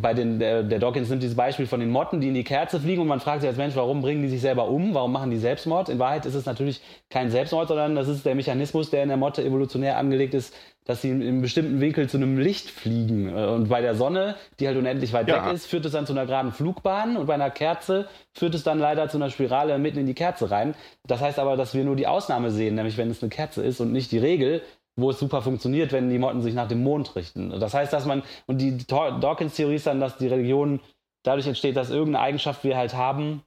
bei den, der, der Dawkins nimmt dieses Beispiel von den Motten, die in die Kerze fliegen und man fragt sich als Mensch, warum bringen die sich selber um? Warum machen die Selbstmord? In Wahrheit ist es natürlich kein Selbstmord, sondern das ist der Mechanismus, der in der Motte evolutionär angelegt ist, dass sie in einem bestimmten Winkel zu einem Licht fliegen. Äh, Und bei der Sonne, die halt unendlich weit Ja. weg ist, führt es dann zu einer geraden Flugbahn und bei einer Kerze führt es dann leider zu einer Spirale mitten in die Kerze rein. Das heißt aber, dass wir nur die Ausnahme sehen, nämlich wenn es eine Kerze ist und nicht die Regel, wo es super funktioniert, wenn die Motten sich nach dem Mond richten. Das heißt, dass man, und die Daw- Dawkins-Theorie ist dann, dass die Religion dadurch entsteht, dass irgendeine Eigenschaft wir halt haben,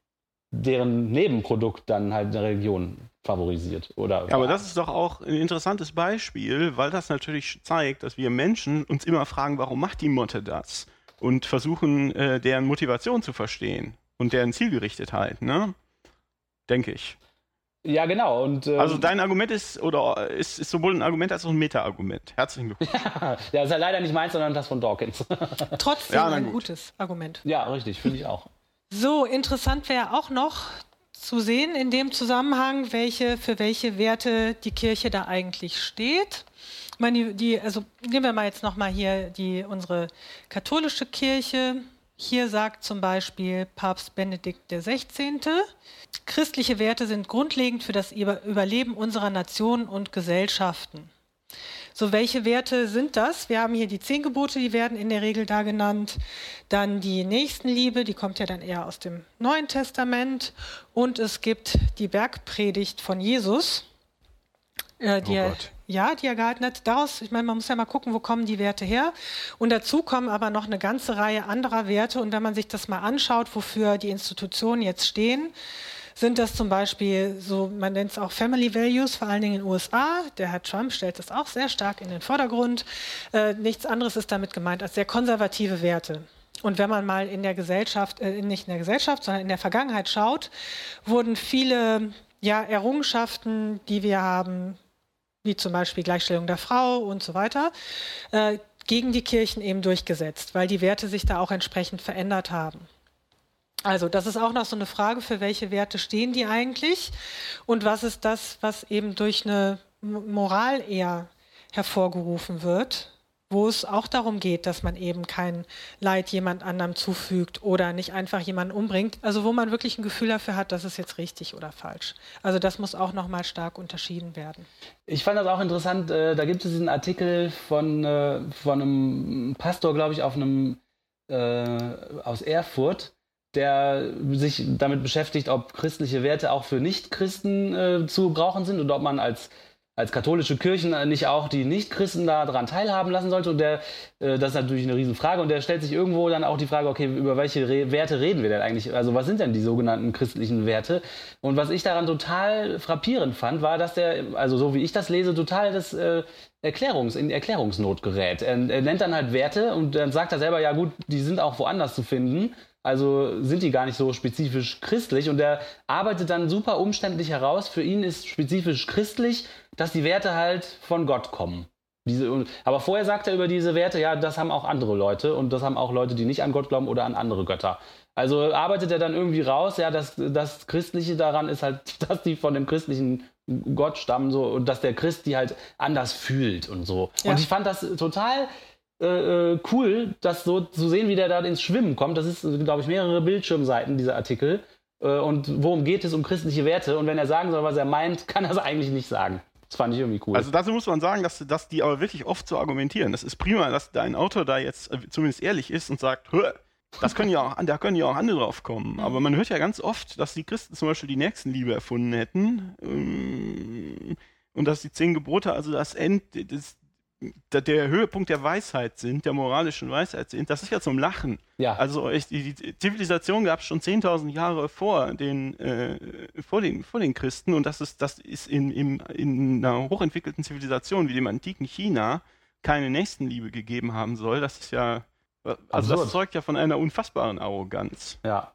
deren Nebenprodukt dann halt eine Religion favorisiert. Oder Ja, aber das ist doch auch ein interessantes Beispiel, weil das natürlich zeigt, dass wir Menschen uns immer fragen, warum macht die Motte das? Und versuchen, äh, deren Motivation zu verstehen und deren Zielgerichtetheit, ne? Denke ich. Ja, genau. Und, ähm, Also dein Argument ist, oder ist, ist sowohl ein Argument als auch ein Meta-Argument. Herzlichen Glückwunsch. ja, ist ja leider nicht meins, sondern das von Dawkins. Trotzdem Ja, ein gut. gutes Argument. ja, richtig, finde ich auch. So, interessant wäre auch noch zu sehen in dem Zusammenhang, welche, für welche Werte die Kirche da eigentlich steht. Ich meine, die, die, also nehmen wir mal jetzt nochmal hier die, unsere katholische Kirche. Hier sagt zum Beispiel Papst Benedikt XVI., christliche Werte sind grundlegend für das Über- Überleben unserer Nationen und Gesellschaften. So, welche Werte sind das? Wir haben hier die zehn Gebote, die werden in der Regel da genannt. Dann die Nächstenliebe, die kommt ja dann eher aus dem Neuen Testament. Und es gibt die Bergpredigt von Jesus, äh, die, Oh er, Gott. Ja, die er gehalten hat. Daraus, ich meine, man muss ja mal gucken, wo kommen die Werte her. Und dazu kommen aber noch eine ganze Reihe anderer Werte. Und wenn man sich das mal anschaut, wofür die Institutionen jetzt stehen, sind das zum Beispiel so, man nennt es auch Family Values, vor allen Dingen in den USA. Der Herr Trump stellt das auch sehr stark in den Vordergrund. Äh, nichts anderes ist damit gemeint als sehr konservative Werte. Und wenn man mal in der Gesellschaft, äh, nicht in der Gesellschaft, sondern in der Vergangenheit schaut, wurden viele ja, Errungenschaften, die wir haben, wie zum Beispiel Gleichstellung der Frau und so weiter, äh, gegen die Kirchen eben durchgesetzt, weil die Werte sich da auch entsprechend verändert haben. Also das ist auch noch so eine Frage, für welche Werte stehen die eigentlich und was ist das, was eben durch eine Moral eher hervorgerufen wird, wo es auch darum geht, dass man eben kein Leid jemand anderem zufügt oder nicht einfach jemanden umbringt. Also wo man wirklich ein Gefühl dafür hat, das ist jetzt richtig oder falsch. Also das muss auch nochmal stark unterschieden werden. Ich fand das auch interessant, äh, da gibt es diesen Artikel von, äh, von einem Pastor, glaube ich, auf einem äh, aus Erfurt, der sich damit beschäftigt, ob christliche Werte auch für Nichtchristen äh, zu brauchen sind und ob man als als katholische Kirchen äh, nicht auch die Nichtchristen daran teilhaben lassen sollte. Und der, äh, das ist natürlich eine Riesenfrage. Und der stellt sich irgendwo dann auch die Frage, okay, über welche Re Werte reden wir denn eigentlich? Also was sind denn die sogenannten christlichen Werte? Und was ich daran total frappierend fand, war, dass der, also so wie ich das lese, total das äh, Erklärungs in Erklärungsnot gerät. Er, er nennt dann halt Werte und dann sagt er selber, ja gut, die sind auch woanders zu finden. Also sind die gar nicht so spezifisch christlich und er arbeitet dann super umständlich heraus. Für ihn ist spezifisch christlich, dass die Werte halt von Gott kommen. Diese, aber vorher sagt er über diese Werte, ja, das haben auch andere Leute und das haben auch Leute, die nicht an Gott glauben oder an andere Götter. Also arbeitet er dann irgendwie raus, ja, das, das Christliche daran ist halt, dass die von dem christlichen Gott stammen so und dass der Christ die halt anders fühlt und so. Ja. Und ich fand das total äh, äh, cool, das so zu sehen, wie der da ins Schwimmen kommt. Das ist, glaube ich, mehrere Bildschirmseiten, dieser Artikel. Äh, und worum geht es? Um christliche Werte. Und wenn er sagen soll, was er meint, kann er es eigentlich nicht sagen. Das fand ich irgendwie cool. Also dazu muss man sagen, dass, dass die aber wirklich oft so argumentieren. Das ist prima, dass dein Autor da jetzt äh, zumindest ehrlich ist und sagt, "Hö, das können ja auch, da können ja auch andere drauf kommen. Aber man hört ja ganz oft, dass die Christen zum Beispiel die Nächstenliebe erfunden hätten ähm, und dass die zehn Gebote, also das End, das, der, Höhepunkt der Weisheit sind, der moralischen Weisheit sind, das ist ja zum Lachen. Ja. Also ich, die, die Zivilisation gab es schon 10.000 Jahre vor den, äh, vor, den, vor den Christen und das ist, das ist in, in, in einer hochentwickelten Zivilisation wie dem antiken China keine Nächstenliebe gegeben haben soll. Das ist ja, also Absurd. das zeugt ja von einer unfassbaren Arroganz. Ja.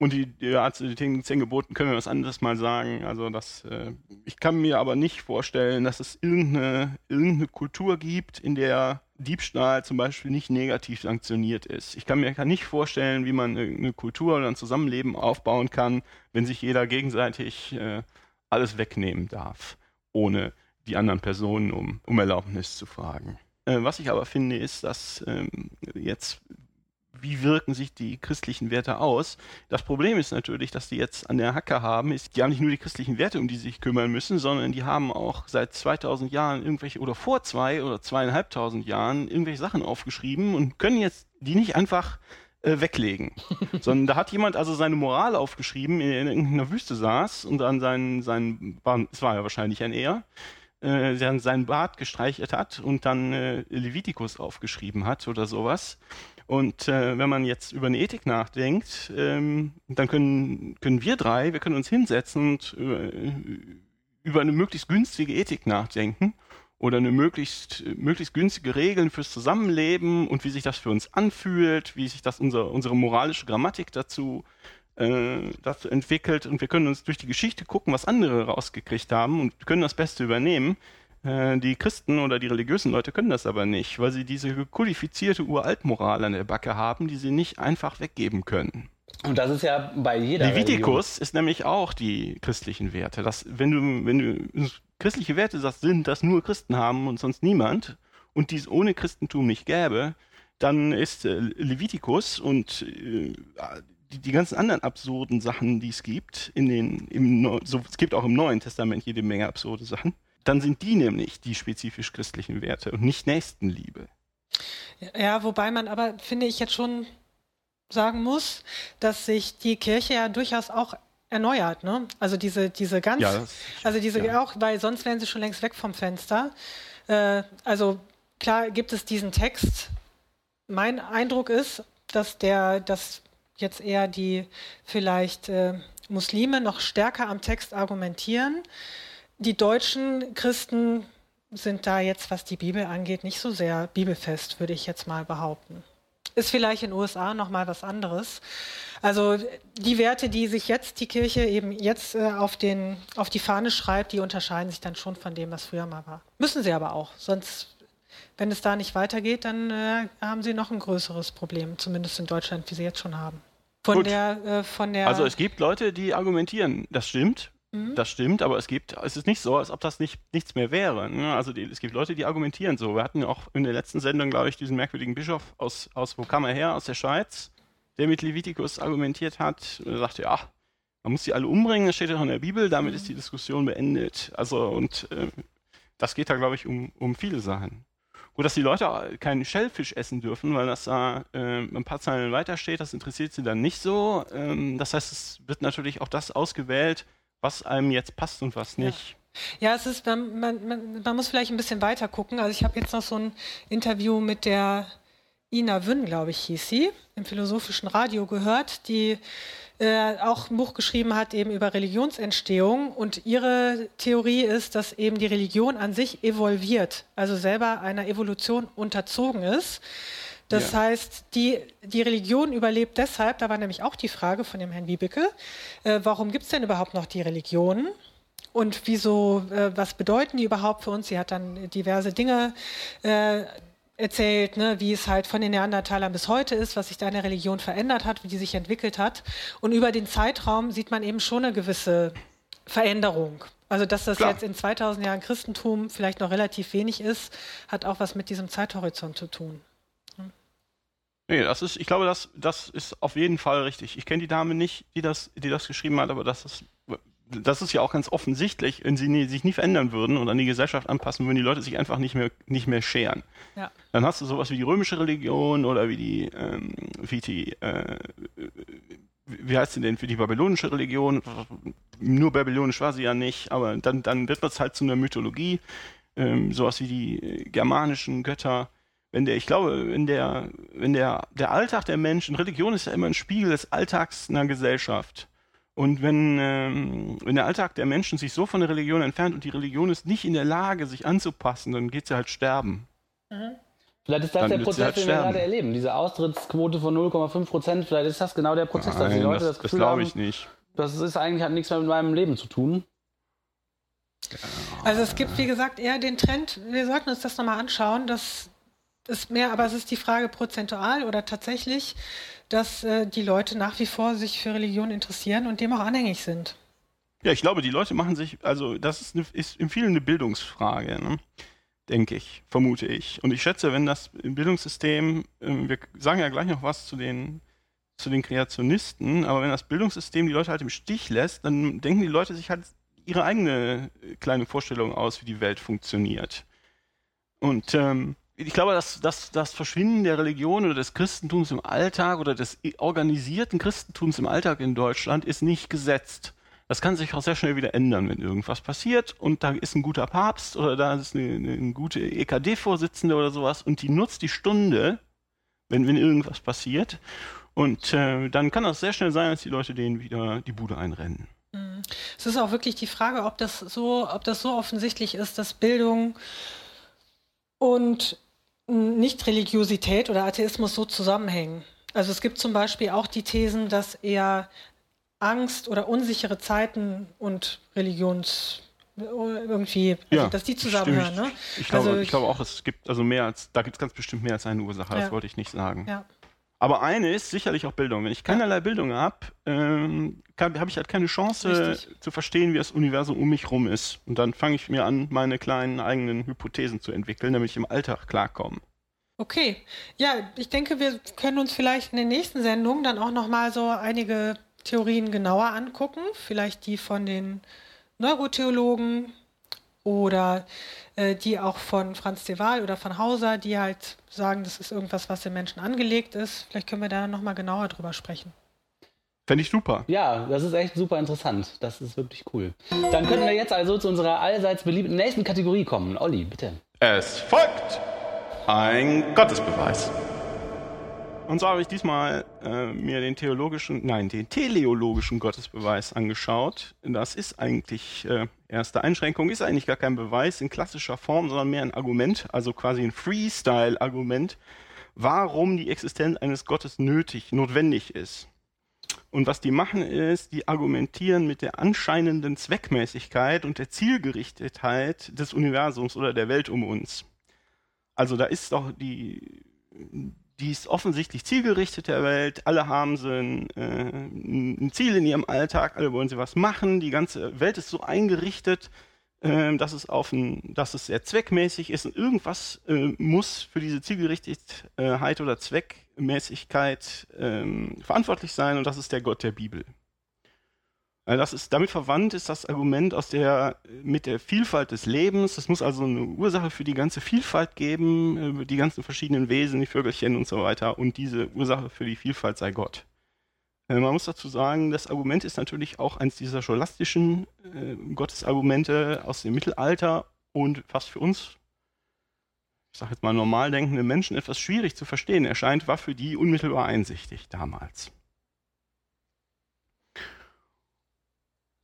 Und die, ja, zu den zehn Geboten können wir was anderes mal sagen. Also das, äh, ich kann mir aber nicht vorstellen, dass es irgendeine, irgendeine Kultur gibt, in der Diebstahl zum Beispiel nicht negativ sanktioniert ist. Ich kann mir kann nicht vorstellen, wie man eine Kultur oder ein Zusammenleben aufbauen kann, wenn sich jeder gegenseitig äh, alles wegnehmen darf, ohne die anderen Personen um, um Erlaubnis zu fragen. Äh, was ich aber finde, ist, dass ähm, jetzt wie wirken sich die christlichen Werte aus? Das Problem ist natürlich, dass die jetzt an der Hacke haben, ist, die haben nicht nur die christlichen Werte, um die sie sich kümmern müssen, sondern die haben auch seit 2000 Jahren irgendwelche, oder vor zwei oder zweieinhalbtausend Jahren irgendwelche Sachen aufgeschrieben und können jetzt die nicht einfach äh, weglegen. sondern da hat jemand also seine Moral aufgeschrieben, in, in irgendeiner Wüste saß und dann seinen, seinen, es war ja wahrscheinlich ein Er, äh, seinen Bart gestreichelt hat und dann äh, Levitikus aufgeschrieben hat oder sowas. Und äh, wenn man jetzt über eine Ethik nachdenkt, ähm, dann können, können wir drei, wir können uns hinsetzen und äh, über eine möglichst günstige Ethik nachdenken oder eine möglichst, möglichst günstige Regeln fürs Zusammenleben und wie sich das für uns anfühlt, wie sich das unser, unsere moralische Grammatik dazu, äh, dazu entwickelt. Und wir können uns durch die Geschichte gucken, was andere rausgekriegt haben und können das Beste übernehmen. Äh, Die Christen oder die religiösen Leute können das aber nicht, weil sie diese kodifizierte Uraltmoral an der Backe haben, die sie nicht einfach weggeben können. Und das ist ja bei jeder Levitikus ist nämlich auch die christlichen Werte. Das, wenn du, wenn du christliche Werte sagst, sind, dass nur Christen haben und sonst niemand und dies ohne Christentum nicht gäbe, dann ist äh, Levitikus und äh, die, die ganzen anderen absurden Sachen, die es gibt, in den, im, so, es gibt auch im Neuen Testament jede Menge absurde Sachen, dann sind die nämlich die spezifisch christlichen Werte und nicht Nächstenliebe. Ja, wobei man aber, finde ich, jetzt schon sagen muss, dass sich die Kirche ja durchaus auch erneuert. Ne? Also diese, diese ganz, Ja, also diese ja. auch, weil sonst wären sie schon längst weg vom Fenster. Äh, also klar gibt es diesen Text. Mein Eindruck ist, dass der, dass jetzt eher die vielleicht äh, Muslime noch stärker am Text argumentieren. Die deutschen Christen sind da jetzt, was die Bibel angeht, nicht so sehr bibelfest, würde ich jetzt mal behaupten. Ist vielleicht in den USA noch mal was anderes. Also die Werte, die sich jetzt die Kirche eben jetzt äh, auf, den, auf die Fahne schreibt, die unterscheiden sich dann schon von dem, was früher mal war. Müssen sie aber auch. Sonst, wenn es da nicht weitergeht, dann äh, haben sie noch ein größeres Problem, zumindest in Deutschland, wie sie jetzt schon haben. Von Gut. der, äh, von der. Also es gibt Leute, die argumentieren, das stimmt, Mhm. das stimmt, aber es gibt, es ist nicht so, als ob das nicht nichts mehr wäre. Ne? Also die, es gibt Leute, die argumentieren so. Wir hatten ja auch in der letzten Sendung, glaube ich, diesen merkwürdigen Bischof aus, aus wo kam er her? Aus der Schweiz, der mit Levitikus argumentiert hat. Er sagte, ja, man muss die alle umbringen, das steht ja auch in der Bibel, damit ist die Diskussion beendet. Also und äh, das geht da, glaube ich, um, um viele Sachen. Gut, dass die Leute keinen Schellfisch essen dürfen, weil das da äh, ein paar Zeilen weiter steht, das interessiert sie dann nicht so. Ähm, das heißt, es wird natürlich auch das ausgewählt, was einem jetzt passt und was nicht. Ja, es ist, man, man, man, man muss vielleicht ein bisschen weiter gucken. Also ich habe jetzt noch so ein Interview mit der Ina Wünn, glaube ich, hieß sie, im philosophischen Radio gehört, die äh, auch ein Buch geschrieben hat eben über Religionsentstehung. Und ihre Theorie ist, dass eben die Religion an sich evolviert, also selber einer Evolution unterzogen ist. Das Ja. heißt, die, die Religion überlebt deshalb, da war nämlich auch die Frage von dem Herrn Wiebeke, äh, warum gibt es denn überhaupt noch die Religionen? Und wieso, äh, was bedeuten die überhaupt für uns? Sie hat dann diverse Dinge äh, erzählt, ne, wie es halt von den Neandertalern bis heute ist, was sich da in der Religion verändert hat, wie die sich entwickelt hat. Und über den Zeitraum sieht man eben schon eine gewisse Veränderung. Also, dass das Klar. jetzt in 2000 Jahren Christentum vielleicht noch relativ wenig ist, hat auch was mit diesem Zeithorizont zu tun. Nee, das ist, ich glaube, das, das ist auf jeden Fall richtig. Ich kenne die Dame nicht, die das, die das geschrieben hat, aber das ist, das ist ja auch ganz offensichtlich, wenn sie nie, sich nie verändern würden und an die Gesellschaft anpassen, würden die Leute sich einfach nicht mehr, nicht mehr scheren. Ja. Dann hast du sowas wie die römische Religion oder wie die, ähm, wie die, äh, wie heißt sie denn, für die babylonische Religion? Nur babylonisch war sie ja nicht, aber dann, dann wird das halt zu einer Mythologie. ähm, sowas wie die äh, germanischen Götter, wenn der, ich glaube, wenn der, wenn der, der Alltag der Menschen, Religion ist ja immer ein Spiegel des Alltags einer Gesellschaft. Und wenn, ähm, wenn der Alltag der Menschen sich so von der Religion entfernt und die Religion ist nicht in der Lage, sich anzupassen, dann geht sie halt sterben. Mhm. Vielleicht ist das Dann der Prozess, halt den wir sterben. gerade erleben. Diese Austrittsquote von 0,5 Prozent, vielleicht ist das genau der Prozess, dass die Nein, Leute das, das, das Gefühl glaube haben, ich nicht. das ist eigentlich hat nichts mehr mit meinem Leben zu tun. Also es gibt, wie gesagt, eher den Trend, wir sollten uns das nochmal anschauen, das ist mehr, aber es ist die Frage prozentual oder tatsächlich, dass äh, die Leute nach wie vor sich für Religion interessieren und dem auch anhängig sind. Ja, ich glaube, die Leute machen sich, also das ist, eine, ist in vielen eine Bildungsfrage, ne? denke ich, vermute ich. Und ich schätze, wenn das Bildungssystem, ähm, wir sagen ja gleich noch was zu den, zu den Kreationisten, aber wenn das Bildungssystem die Leute halt im Stich lässt, dann denken die Leute sich halt ihre eigene äh, kleine Vorstellung aus, wie die Welt funktioniert. Und ähm, ich glaube, dass, dass das Verschwinden der Religion oder des Christentums im Alltag oder des organisierten Christentums im Alltag in Deutschland ist nicht gesetzt. Das kann sich auch sehr schnell wieder ändern, wenn irgendwas passiert und da ist ein guter Papst oder da ist eine, eine, gute EKD-Vorsitzende oder sowas und die nutzt die Stunde, wenn, wenn irgendwas passiert. Und äh, dann kann das sehr schnell sein, dass die Leute denen wieder die Bude einrennen. Es ist auch wirklich die Frage, ob das so, ob das so offensichtlich ist, dass Bildung und Nicht-Religiosität oder Atheismus so zusammenhängen. Also es gibt zum Beispiel auch die Thesen, dass eher Angst oder unsichere Zeiten und Religions irgendwie, also dass die zusammenhören. Ne? Ich glaube, Also ich glaube auch, es gibt also mehr als, da gibt es ganz bestimmt mehr als eine Ursache, das Ja. wollte ich nicht sagen. Ja. Aber eine ist sicherlich auch Bildung. Wenn ich keinerlei Bildung habe, ähm, habe ich halt keine Chance Richtig. zu verstehen, wie das Universum um mich rum ist. Und dann fange ich mir an, meine kleinen eigenen Hypothesen zu entwickeln, damit ich im Alltag klarkomme. Okay. Ja, ich denke, wir können uns vielleicht in den nächsten Sendungen dann auch nochmal so einige Theorien genauer angucken. Vielleicht die von den Neurotheologen oder äh, die auch von Franz de Waal oder von Hauser, die halt sagen, das ist irgendwas, was im Menschen angelegt ist. Vielleicht können wir da nochmal genauer drüber sprechen. Fände ich super. Ja, das ist echt super interessant. Das ist wirklich cool. Dann könnten wir jetzt also zu unserer allseits beliebten nächsten Kategorie kommen. Olli, bitte. Es folgt ein Gottesbeweis. Und zwar habe ich diesmal äh, mir den theologischen, nein, den teleologischen Gottesbeweis angeschaut. Das ist eigentlich, äh, erste Einschränkung, ist eigentlich gar kein Beweis in klassischer Form, sondern mehr ein Argument, also quasi ein Freestyle-Argument, warum die Existenz eines Gottes nötig, notwendig ist. Und was die machen ist, die argumentieren mit der anscheinenden Zweckmäßigkeit und der Zielgerichtetheit des Universums oder der Welt um uns. Also da ist doch die, die ist offensichtlich zielgerichtet der Welt. Alle haben sie ein, äh, ein Ziel in ihrem Alltag, alle wollen sie was machen. Die ganze Welt ist so eingerichtet, äh, dass es auf ein, dass es sehr zweckmäßig ist und irgendwas äh, muss für diese Zielgerichtetheit oder Zweckmäßigkeit ähm, verantwortlich sein und das ist der Gott der Bibel. Äh, Das ist, damit verwandt ist das Argument aus der, mit der Vielfalt des Lebens. Es muss also eine Ursache für die ganze Vielfalt geben, äh, die ganzen verschiedenen Wesen, die Vögelchen und so weiter. Und diese Ursache für die Vielfalt sei Gott. Äh, Man muss dazu sagen, das Argument ist natürlich auch eines dieser scholastischen Gottesargumente aus dem Mittelalter und was für uns, ich sage jetzt mal normal denkende Menschen, etwas schwierig zu verstehen erscheint, war für die unmittelbar einsichtig damals.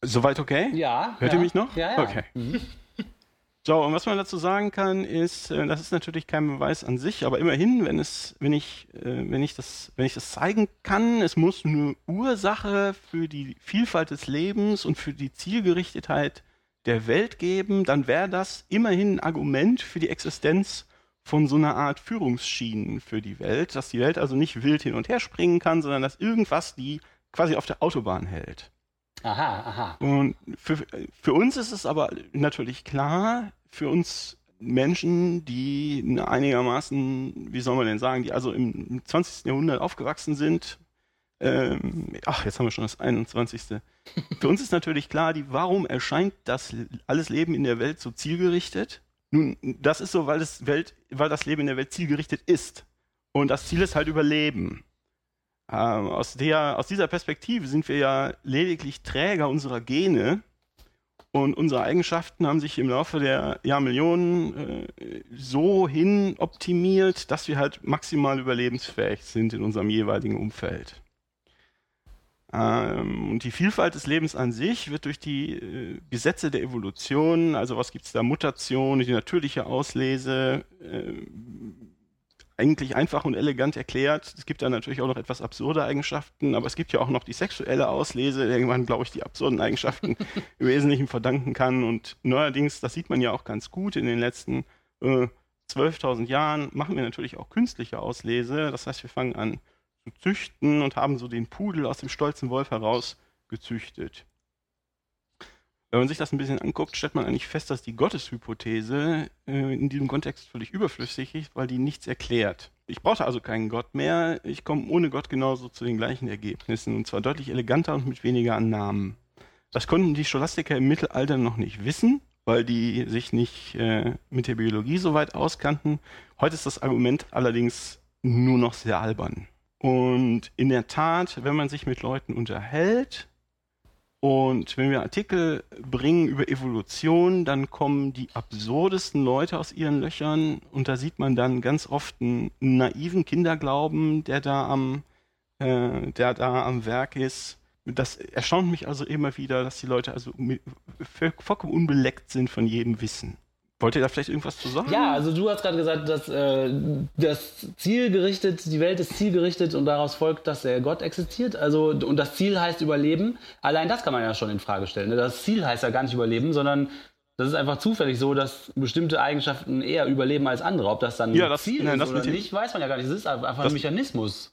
Soweit okay? Ja. Hört ja. ihr mich noch? Ja, ja. Okay. Mhm. So, und was man dazu sagen kann, ist, äh, das ist natürlich kein Beweis an sich, aber immerhin, wenn es, wenn ich, äh, wenn ich das, wenn ich das zeigen kann, es muss eine Ursache für die Vielfalt des Lebens und für die Zielgerichtetheit der Welt geben, dann wäre das immerhin ein Argument für die Existenz von so einer Art Führungsschienen für die Welt, dass die Welt also nicht wild hin und her springen kann, sondern dass irgendwas die quasi auf der Autobahn hält. Aha, aha. Und für, für uns ist es aber natürlich klar, für uns Menschen, die einigermaßen, wie soll man denn sagen, die also im 20. Jahrhundert aufgewachsen sind, ähm, ach, jetzt haben wir schon das 21. Für uns ist natürlich klar, die, warum erscheint das alles Leben in der Welt so zielgerichtet? Nun, das ist so, weil das, Welt, weil das Leben in der Welt zielgerichtet ist. Und das Ziel ist halt Überleben. Ähm, aus, der, aus dieser Perspektive sind wir ja lediglich Träger unserer Gene Und unsere Eigenschaften haben sich im Laufe der Jahrmillionen äh, so hin optimiert, dass wir halt maximal überlebensfähig sind in unserem jeweiligen Umfeld. Ähm, und die Vielfalt des Lebens an sich wird durch die äh, Gesetze der Evolution, also was gibt es da, Mutation, die natürliche Auslese, äh, eigentlich einfach und elegant erklärt. Es gibt da natürlich auch noch etwas absurde Eigenschaften, aber es gibt ja auch noch die sexuelle Auslese, der man, glaube ich, die absurden Eigenschaften im Wesentlichen verdanken kann. Und neuerdings, das sieht man ja auch ganz gut in den letzten äh, 12.000 Jahren, machen wir natürlich auch künstliche Auslese. Das heißt, wir fangen an zu züchten und haben so den Pudel aus dem stolzen Wolf heraus gezüchtet. Wenn man sich das ein bisschen anguckt, stellt man eigentlich fest, dass die Gotteshypothese äh, in diesem Kontext völlig überflüssig ist, weil die nichts erklärt. Ich brauche also keinen Gott mehr. Ich komme ohne Gott genauso zu den gleichen Ergebnissen und zwar deutlich eleganter und mit weniger Annahmen. Das konnten die Scholastiker im Mittelalter noch nicht wissen, weil die sich nicht äh, mit der Biologie so weit auskannten. Heute ist das Argument allerdings nur noch sehr albern. Und in der Tat, wenn man sich mit Leuten unterhält, und wenn wir Artikel bringen über Evolution, dann kommen die absurdesten Leute aus ihren Löchern und da sieht man dann ganz oft einen naiven Kinderglauben, der da am, äh, der da am Werk ist. Das erstaunt mich also immer wieder, dass die Leute also vollkommen unbeleckt sind von jedem Wissen. Wollt ihr da vielleicht irgendwas zu sagen? Ja, also du hast gerade gesagt, dass äh, das zielgerichtet, die Welt ist zielgerichtet und daraus folgt, dass der Gott existiert. Also und das Ziel heißt Überleben. Allein das kann man ja schon in Frage stellen. Ne? Das Ziel heißt ja gar nicht Überleben, sondern das ist einfach zufällig so, dass bestimmte Eigenschaften eher überleben als andere. Ob das dann ja, das, Ziel nein, ist oder nicht, weiß man ja gar nicht. Es ist einfach Das- ein Mechanismus.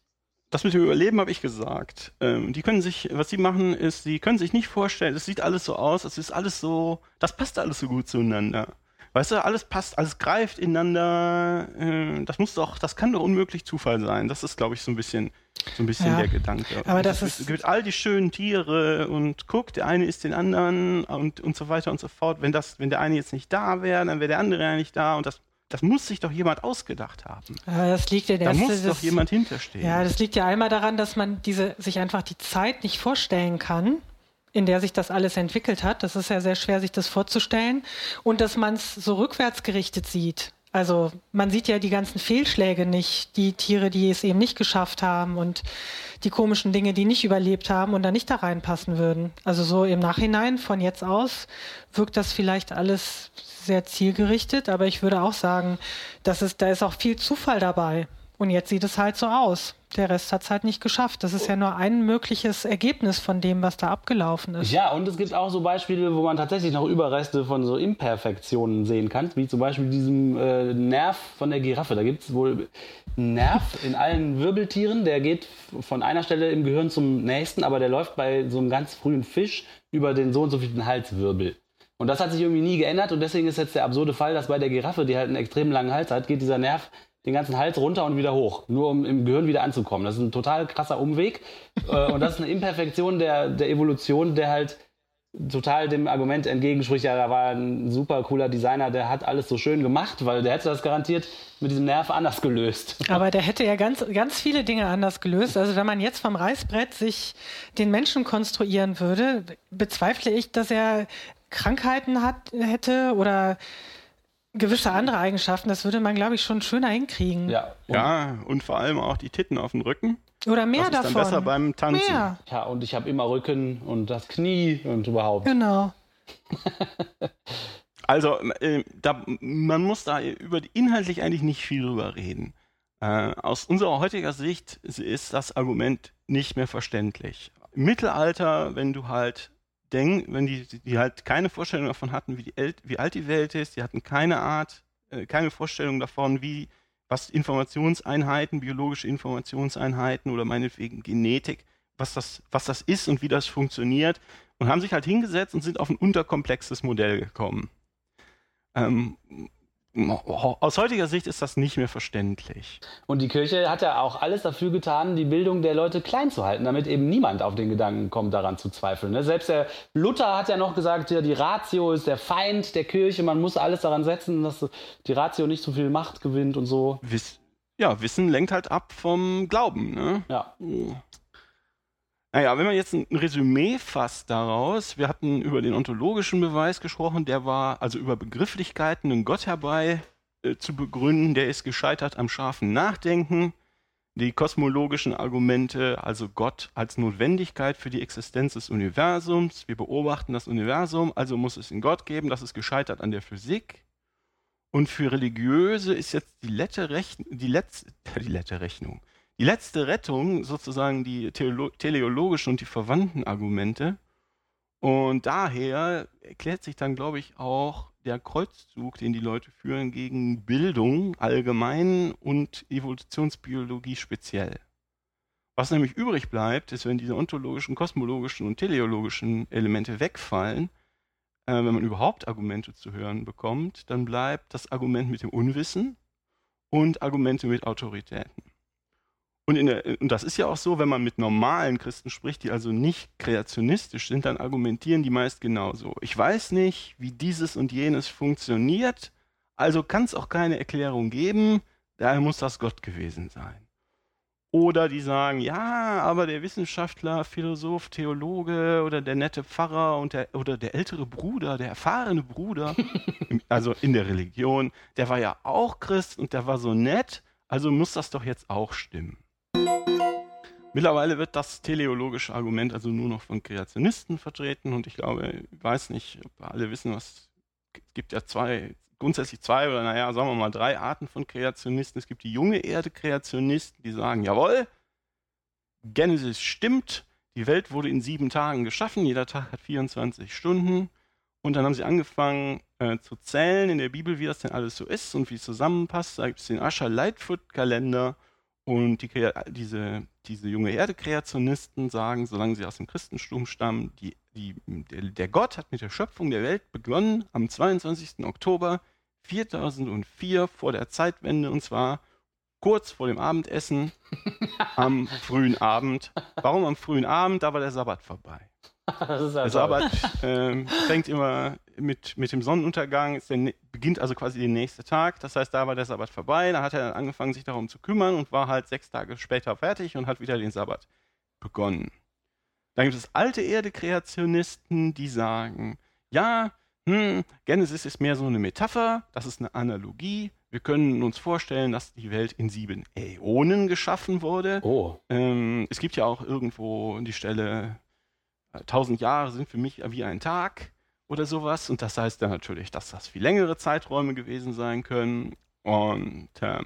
Das mit dem Überleben habe ich gesagt. Ähm, die können sich, was sie machen, ist, sie können sich nicht vorstellen, es sieht alles so aus, es ist alles so, das passt alles so gut zueinander. Weißt du, alles passt, alles greift ineinander. Äh, das muss doch, das kann doch unmöglich Zufall sein. Das ist, glaube ich, so ein bisschen, so ein bisschen Ja, der Gedanke. aber Und das es ist- gibt all die schönen Tiere und guck, der eine ist den anderen und, und so weiter und so fort. Wenn das, wenn der eine jetzt nicht da wäre, dann wäre der andere ja nicht da und das, das muss sich doch jemand ausgedacht haben. Das liegt in Da erster muss doch das- jemand hinterstehen. Ja, das liegt ja einmal daran, dass man diese, sich einfach die Zeit nicht vorstellen kann, in der sich das alles entwickelt hat. Das ist ja sehr schwer, sich das vorzustellen. Und dass man es so rückwärts gerichtet sieht. Also man sieht ja die ganzen Fehlschläge nicht, die Tiere, die es eben nicht geschafft haben und die komischen Dinge, die nicht überlebt haben und da nicht da reinpassen würden. Also so im Nachhinein, von jetzt aus, wirkt das vielleicht alles sehr zielgerichtet, aber ich würde auch sagen, dass es, da ist auch viel Zufall dabei. Und jetzt sieht es halt so aus. Der Rest hat es halt nicht geschafft. Das ist ja nur ein mögliches Ergebnis von dem, was da abgelaufen ist. Ja, und es gibt auch so Beispiele, wo man tatsächlich noch Überreste von so Imperfektionen sehen kann, wie zum Beispiel diesem äh, Nerv von der Giraffe. Da gibt es wohl einen Nerv in allen Wirbeltieren, der geht von einer Stelle im Gehirn zum nächsten, aber der läuft bei so einem ganz frühen Fisch über den so und so vielen Halswirbel. Und das hat sich irgendwie nie geändert und deswegen ist jetzt der absurde Fall, dass bei der Giraffe, die halt einen extrem langen Hals hat, geht dieser Nerv den ganzen Hals runter und wieder hoch, nur um im Gehirn wieder anzukommen. Das ist ein total krasser Umweg äh, und das ist eine Imperfektion der, der Evolution, der halt total dem Argument entgegenspricht, ja, da war ein super cooler Designer, der hat alles so schön gemacht, weil der hätte das garantiert mit diesem Nerv anders gelöst. Aber der hätte ja ganz, ganz viele Dinge anders gelöst. Also wenn man jetzt vom Reißbrett sich den Menschen konstruieren würde, bezweifle ich, dass er Krankheiten hat, hätte oder gewisse andere Eigenschaften. Das würde man, glaube ich, schon schöner hinkriegen. Ja, und, Ja, und vor allem auch die Titten auf dem Rücken. Oder mehr das ist davon. dann besser beim Tanzen. Mehr, ja, und ich habe immer Rücken und das Knie und überhaupt. genau. Also, äh, da, man muss da über die, inhaltlich eigentlich nicht viel drüber reden. Äh, aus unserer heutiger Sicht ist das Argument nicht mehr verständlich. Im Mittelalter, wenn du halt denk, wenn die, die halt keine Vorstellung davon hatten, wie, die wie alt die Welt ist, die hatten keine Art, äh, keine Vorstellung davon, wie was Informationseinheiten, biologische Informationseinheiten oder meinetwegen Genetik, was das, was das ist und wie das funktioniert und haben sich halt hingesetzt und sind auf ein unterkomplexes Modell gekommen. Ähm, aus heutiger Sicht ist das nicht mehr verständlich. Und die Kirche hat ja auch alles dafür getan, die Bildung der Leute klein zu halten, damit eben niemand auf den Gedanken kommt, daran zu zweifeln. ne? Selbst der Luther hat ja noch gesagt, ja, die Ratio ist der Feind der Kirche, man muss alles daran setzen, dass die Ratio nicht so viel Macht gewinnt und so. Wiss ja, Wissen lenkt halt ab vom Glauben. Ne? Ja. Naja, wenn man jetzt ein Resümee fasst daraus, wir hatten über den ontologischen Beweis gesprochen, der war also über Begrifflichkeiten, einen Gott herbei äh, zu begründen, der ist gescheitert am scharfen Nachdenken. Die kosmologischen Argumente, also Gott als Notwendigkeit für die Existenz des Universums. Wir beobachten das Universum, also muss es einen Gott geben, das ist gescheitert an der Physik. Und für Religiöse ist jetzt die, letzte, Rechn die, letzte, die letzte Rechnung, die letzte Rettung sozusagen die teleologischen und die verwandten Argumente. Und daher erklärt sich dann, glaube ich, auch der Kreuzzug, den die Leute führen gegen Bildung allgemein und Evolutionsbiologie speziell. Was nämlich übrig bleibt, ist, wenn diese ontologischen, kosmologischen und teleologischen Elemente wegfallen, äh, wenn man überhaupt Argumente zu hören bekommt, dann bleibt das Argument mit dem Unwissen und Argumente mit Autoritäten. Und, der, und, das ist ja auch so, wenn man mit normalen Christen spricht, die also nicht kreationistisch sind, dann argumentieren die meist genauso. Ich weiß nicht, wie dieses und jenes funktioniert, also kann es auch keine Erklärung geben, daher muss das Gott gewesen sein. Oder die sagen, ja, aber der Wissenschaftler, Philosoph, Theologe oder der nette Pfarrer und der, oder der ältere Bruder, der erfahrene Bruder, also in der Religion, der war ja auch Christ und der war so nett, also muss das doch jetzt auch stimmen. Mittlerweile wird das teleologische Argument also nur noch von Kreationisten vertreten und ich glaube, ich weiß nicht, ob alle wissen, was es gibt ja zwei, grundsätzlich zwei oder naja, sagen wir mal drei Arten von Kreationisten. Es gibt die junge Erde-Kreationisten, die sagen, jawohl, Genesis stimmt, die Welt wurde in sieben Tagen geschaffen, jeder Tag hat 24 Stunden. Und dann haben sie angefangen äh, zu zählen in der Bibel, wie das denn alles so ist und wie es zusammenpasst. Da gibt es den Ascher Lightfoot-Kalender und die, diese, diese junge Erde-Kreationisten sagen, solange sie aus dem Christentum stammen, die, die, der, der, Gott hat mit der Schöpfung der Welt begonnen am 22. Oktober 4004 vor der Zeitwende und zwar kurz vor dem Abendessen am frühen Abend. Warum am frühen Abend? Da war der Sabbat vorbei. also der Sabbat äh, fängt immer mit, mit dem Sonnenuntergang, der, beginnt also quasi der nächste Tag. Das heißt, da war der Sabbat vorbei. Da hat er angefangen, sich darum zu kümmern und war halt sechs Tage später fertig und hat wieder den Sabbat begonnen. Dann gibt es alte Erde-Kreationisten, die sagen, ja, hm, Genesis ist mehr so eine Metapher, das ist eine Analogie. Wir können uns vorstellen, dass die Welt in sieben Äonen geschaffen wurde. Oh. Ähm, es gibt ja auch irgendwo die Stelle, tausend Jahre sind für mich wie ein Tag oder sowas. Und das heißt dann natürlich, dass das viel längere Zeiträume gewesen sein können. Und äh,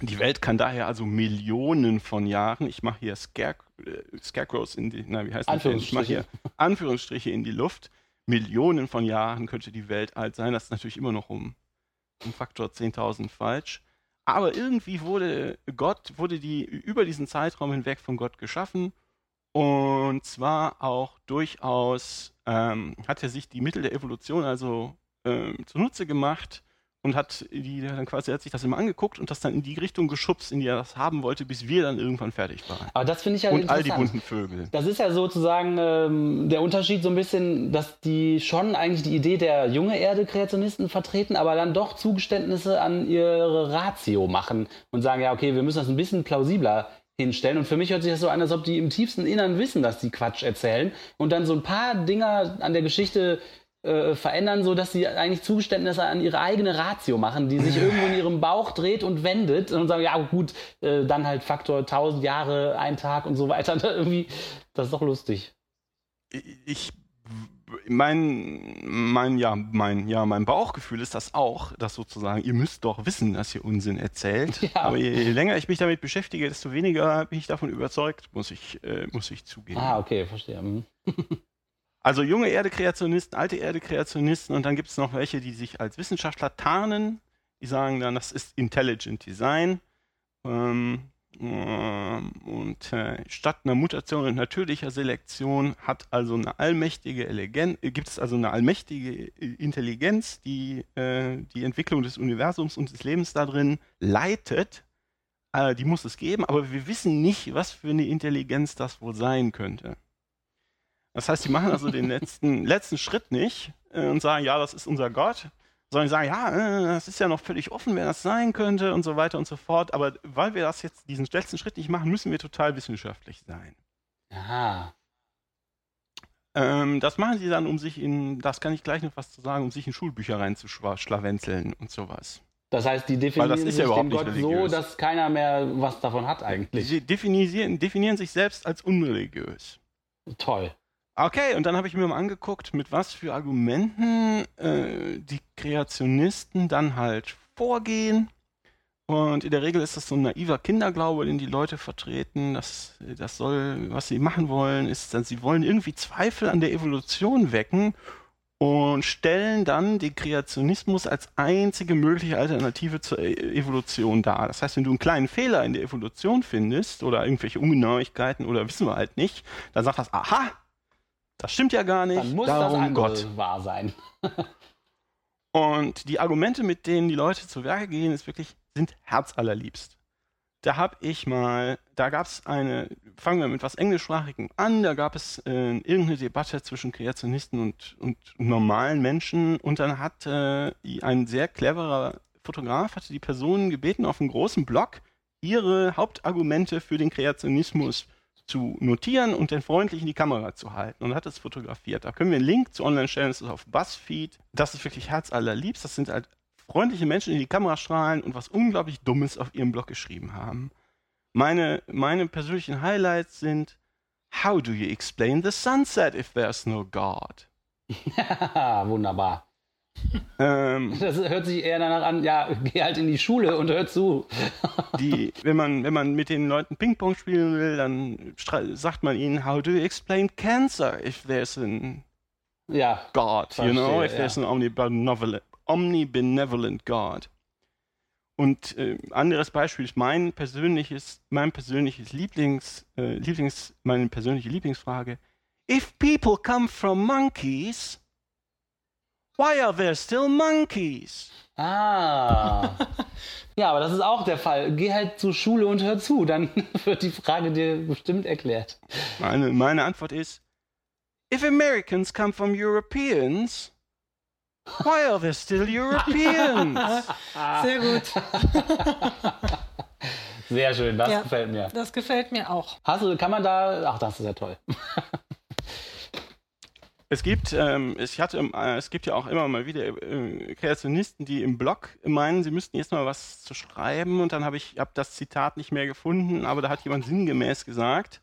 die Welt kann daher also Millionen von Jahren, ich mache hier Scare, äh, Scarecrows in die, na, wie heißt das? Ich mache hier Anführungsstriche in die Luft. Millionen von Jahren könnte die Welt alt sein. Das ist natürlich immer noch um, um Faktor 10.000 falsch. Aber irgendwie wurde Gott, wurde die über diesen Zeitraum hinweg von Gott geschaffen und zwar auch durchaus ähm, hat er sich die Mittel der Evolution also ähm, zunutze gemacht und hat die dann quasi hat sich das immer angeguckt und das dann in die Richtung geschubst, in die er das haben wollte, bis wir dann irgendwann fertig waren. Aber das finde ich ja und all die bunten Vögel. Das ist ja sozusagen ähm, der Unterschied so ein bisschen, dass die schon eigentlich die Idee der junge Erde Kreationisten vertreten, aber dann doch Zugeständnisse an ihre Ratio machen und sagen ja okay, wir müssen das ein bisschen plausibler hinstellen. Und für mich hört sich das so an, als ob die im tiefsten Innern wissen, dass die Quatsch erzählen und dann so ein paar Dinger an der Geschichte äh, verändern, so dass sie eigentlich Zugeständnisse an ihre eigene Ratio machen, die sich irgendwo in ihrem Bauch dreht und wendet und sagen, ja gut, äh, dann halt Faktor 1000 Jahre, ein Tag und so weiter. Irgendwie, das ist doch lustig. Ich mein, mein, ja, mein, ja, mein Bauchgefühl ist das auch, dass sozusagen, ihr müsst doch wissen, dass ihr Unsinn erzählt. Ja. Aber je, je, länger ich mich damit beschäftige, desto weniger bin ich davon überzeugt, muss ich, äh, muss ich zugeben. Ah, okay, verstehe. Mhm. also junge Erde-Kreationisten, alte Erde-Kreationisten und dann gibt es noch welche, die sich als Wissenschaftler tarnen. Die sagen dann, das ist Intelligent Design. Ähm, ähm, und äh, statt einer Mutation und natürlicher Selektion hat also eine allmächtige Elegan äh, gibt es also eine allmächtige äh, Intelligenz, die äh, die Entwicklung des Universums und des Lebens darin leitet. Äh, die muss es geben, aber wir wissen nicht, was für eine Intelligenz das wohl sein könnte. Das heißt, sie machen also den letzten, letzten Schritt nicht und sagen, ja, das ist unser Gott sondern sagen, ja, äh, das ist ja noch völlig offen, wer das sein könnte und so weiter und so fort. Aber weil wir das jetzt, diesen letzten Schritt nicht machen, müssen wir total wissenschaftlich sein. Aha. Ähm, das machen sie dann, um sich in, das kann ich gleich noch was zu sagen, um sich in Schulbücher reinzuschlawenzeln und sowas. Das heißt, die Weil definieren das ist sich ja den Gott so, religiös. dass keiner mehr was davon hat eigentlich. Sie definieren, definieren sich selbst als unreligiös. Toll. Okay, und dann habe ich mir mal angeguckt, mit was für Argumenten äh, die Kreationisten dann halt vorgehen. Und in der Regel ist das so ein naiver Kinderglaube, den die Leute vertreten. Das, das soll, was sie machen wollen, ist, dass sie wollen irgendwie Zweifel an der Evolution wecken und stellen dann den Kreationismus als einzige mögliche Alternative zur E- Evolution dar. Das heißt, wenn du einen kleinen Fehler in der Evolution findest oder irgendwelche Ungenauigkeiten oder wissen wir halt nicht, dann sagt das, aha, das stimmt ja gar nicht, Dann muss das darum andere Gott. wahr sein. Und die Argumente, mit denen die Leute zu Werke gehen, ist wirklich, sind herzallerliebst. Da habe ich mal, da gab es eine, fangen wir mit was Englischsprachigem an, da gab es äh, irgendeine Debatte zwischen Kreationisten und, und normalen Menschen und dann hat äh, ein sehr cleverer Fotograf, hatte die Personen gebeten, auf einem großen Block ihre Hauptargumente für den Kreationismus zu notieren und dann freundlich in die Kamera zu halten und hat es fotografiert. Da können wir einen Link zu online stellen, das ist auf BuzzFeed. Das ist wirklich herzallerliebst. Das sind halt freundliche Menschen, die in die Kamera strahlen und was unglaublich Dummes auf ihrem Blog geschrieben haben. Meine, meine persönlichen Highlights sind How do you explain the sunset if there's no God? Wunderbar. Ähm, Das hört sich eher danach an, ja, geh halt in die Schule und hör zu. die, wenn man, wenn man mit den Leuten Ping-Pong spielen will, dann sagt man ihnen, how do you explain cancer if there's an Ja, God, you know, Verstehe, if there's ja. an omnibenevolent, omnibenevolent God. Und äh, anderes Beispiel ist mein persönliches, mein persönliches Lieblings, äh, Lieblings, meine persönliche Lieblingsfrage. If people come from monkeys, why are there still monkeys? Ah. Ja, aber das ist auch der Fall. Geh halt zur Schule und hör zu, dann wird die Frage dir bestimmt erklärt. Meine, meine Antwort ist, if Americans come from Europeans, why are there still Europeans? Sehr gut. Sehr schön, das Ja. gefällt mir. Das gefällt mir auch. Hast du, kann man da, ach, das ist ja toll. Es gibt, ähm, ich hatte, äh, es gibt ja auch immer mal wieder äh, Kreationisten, die im Blog meinen, sie müssten jetzt mal was zu schreiben und dann habe ich hab das Zitat nicht mehr gefunden, aber da hat jemand sinngemäß gesagt,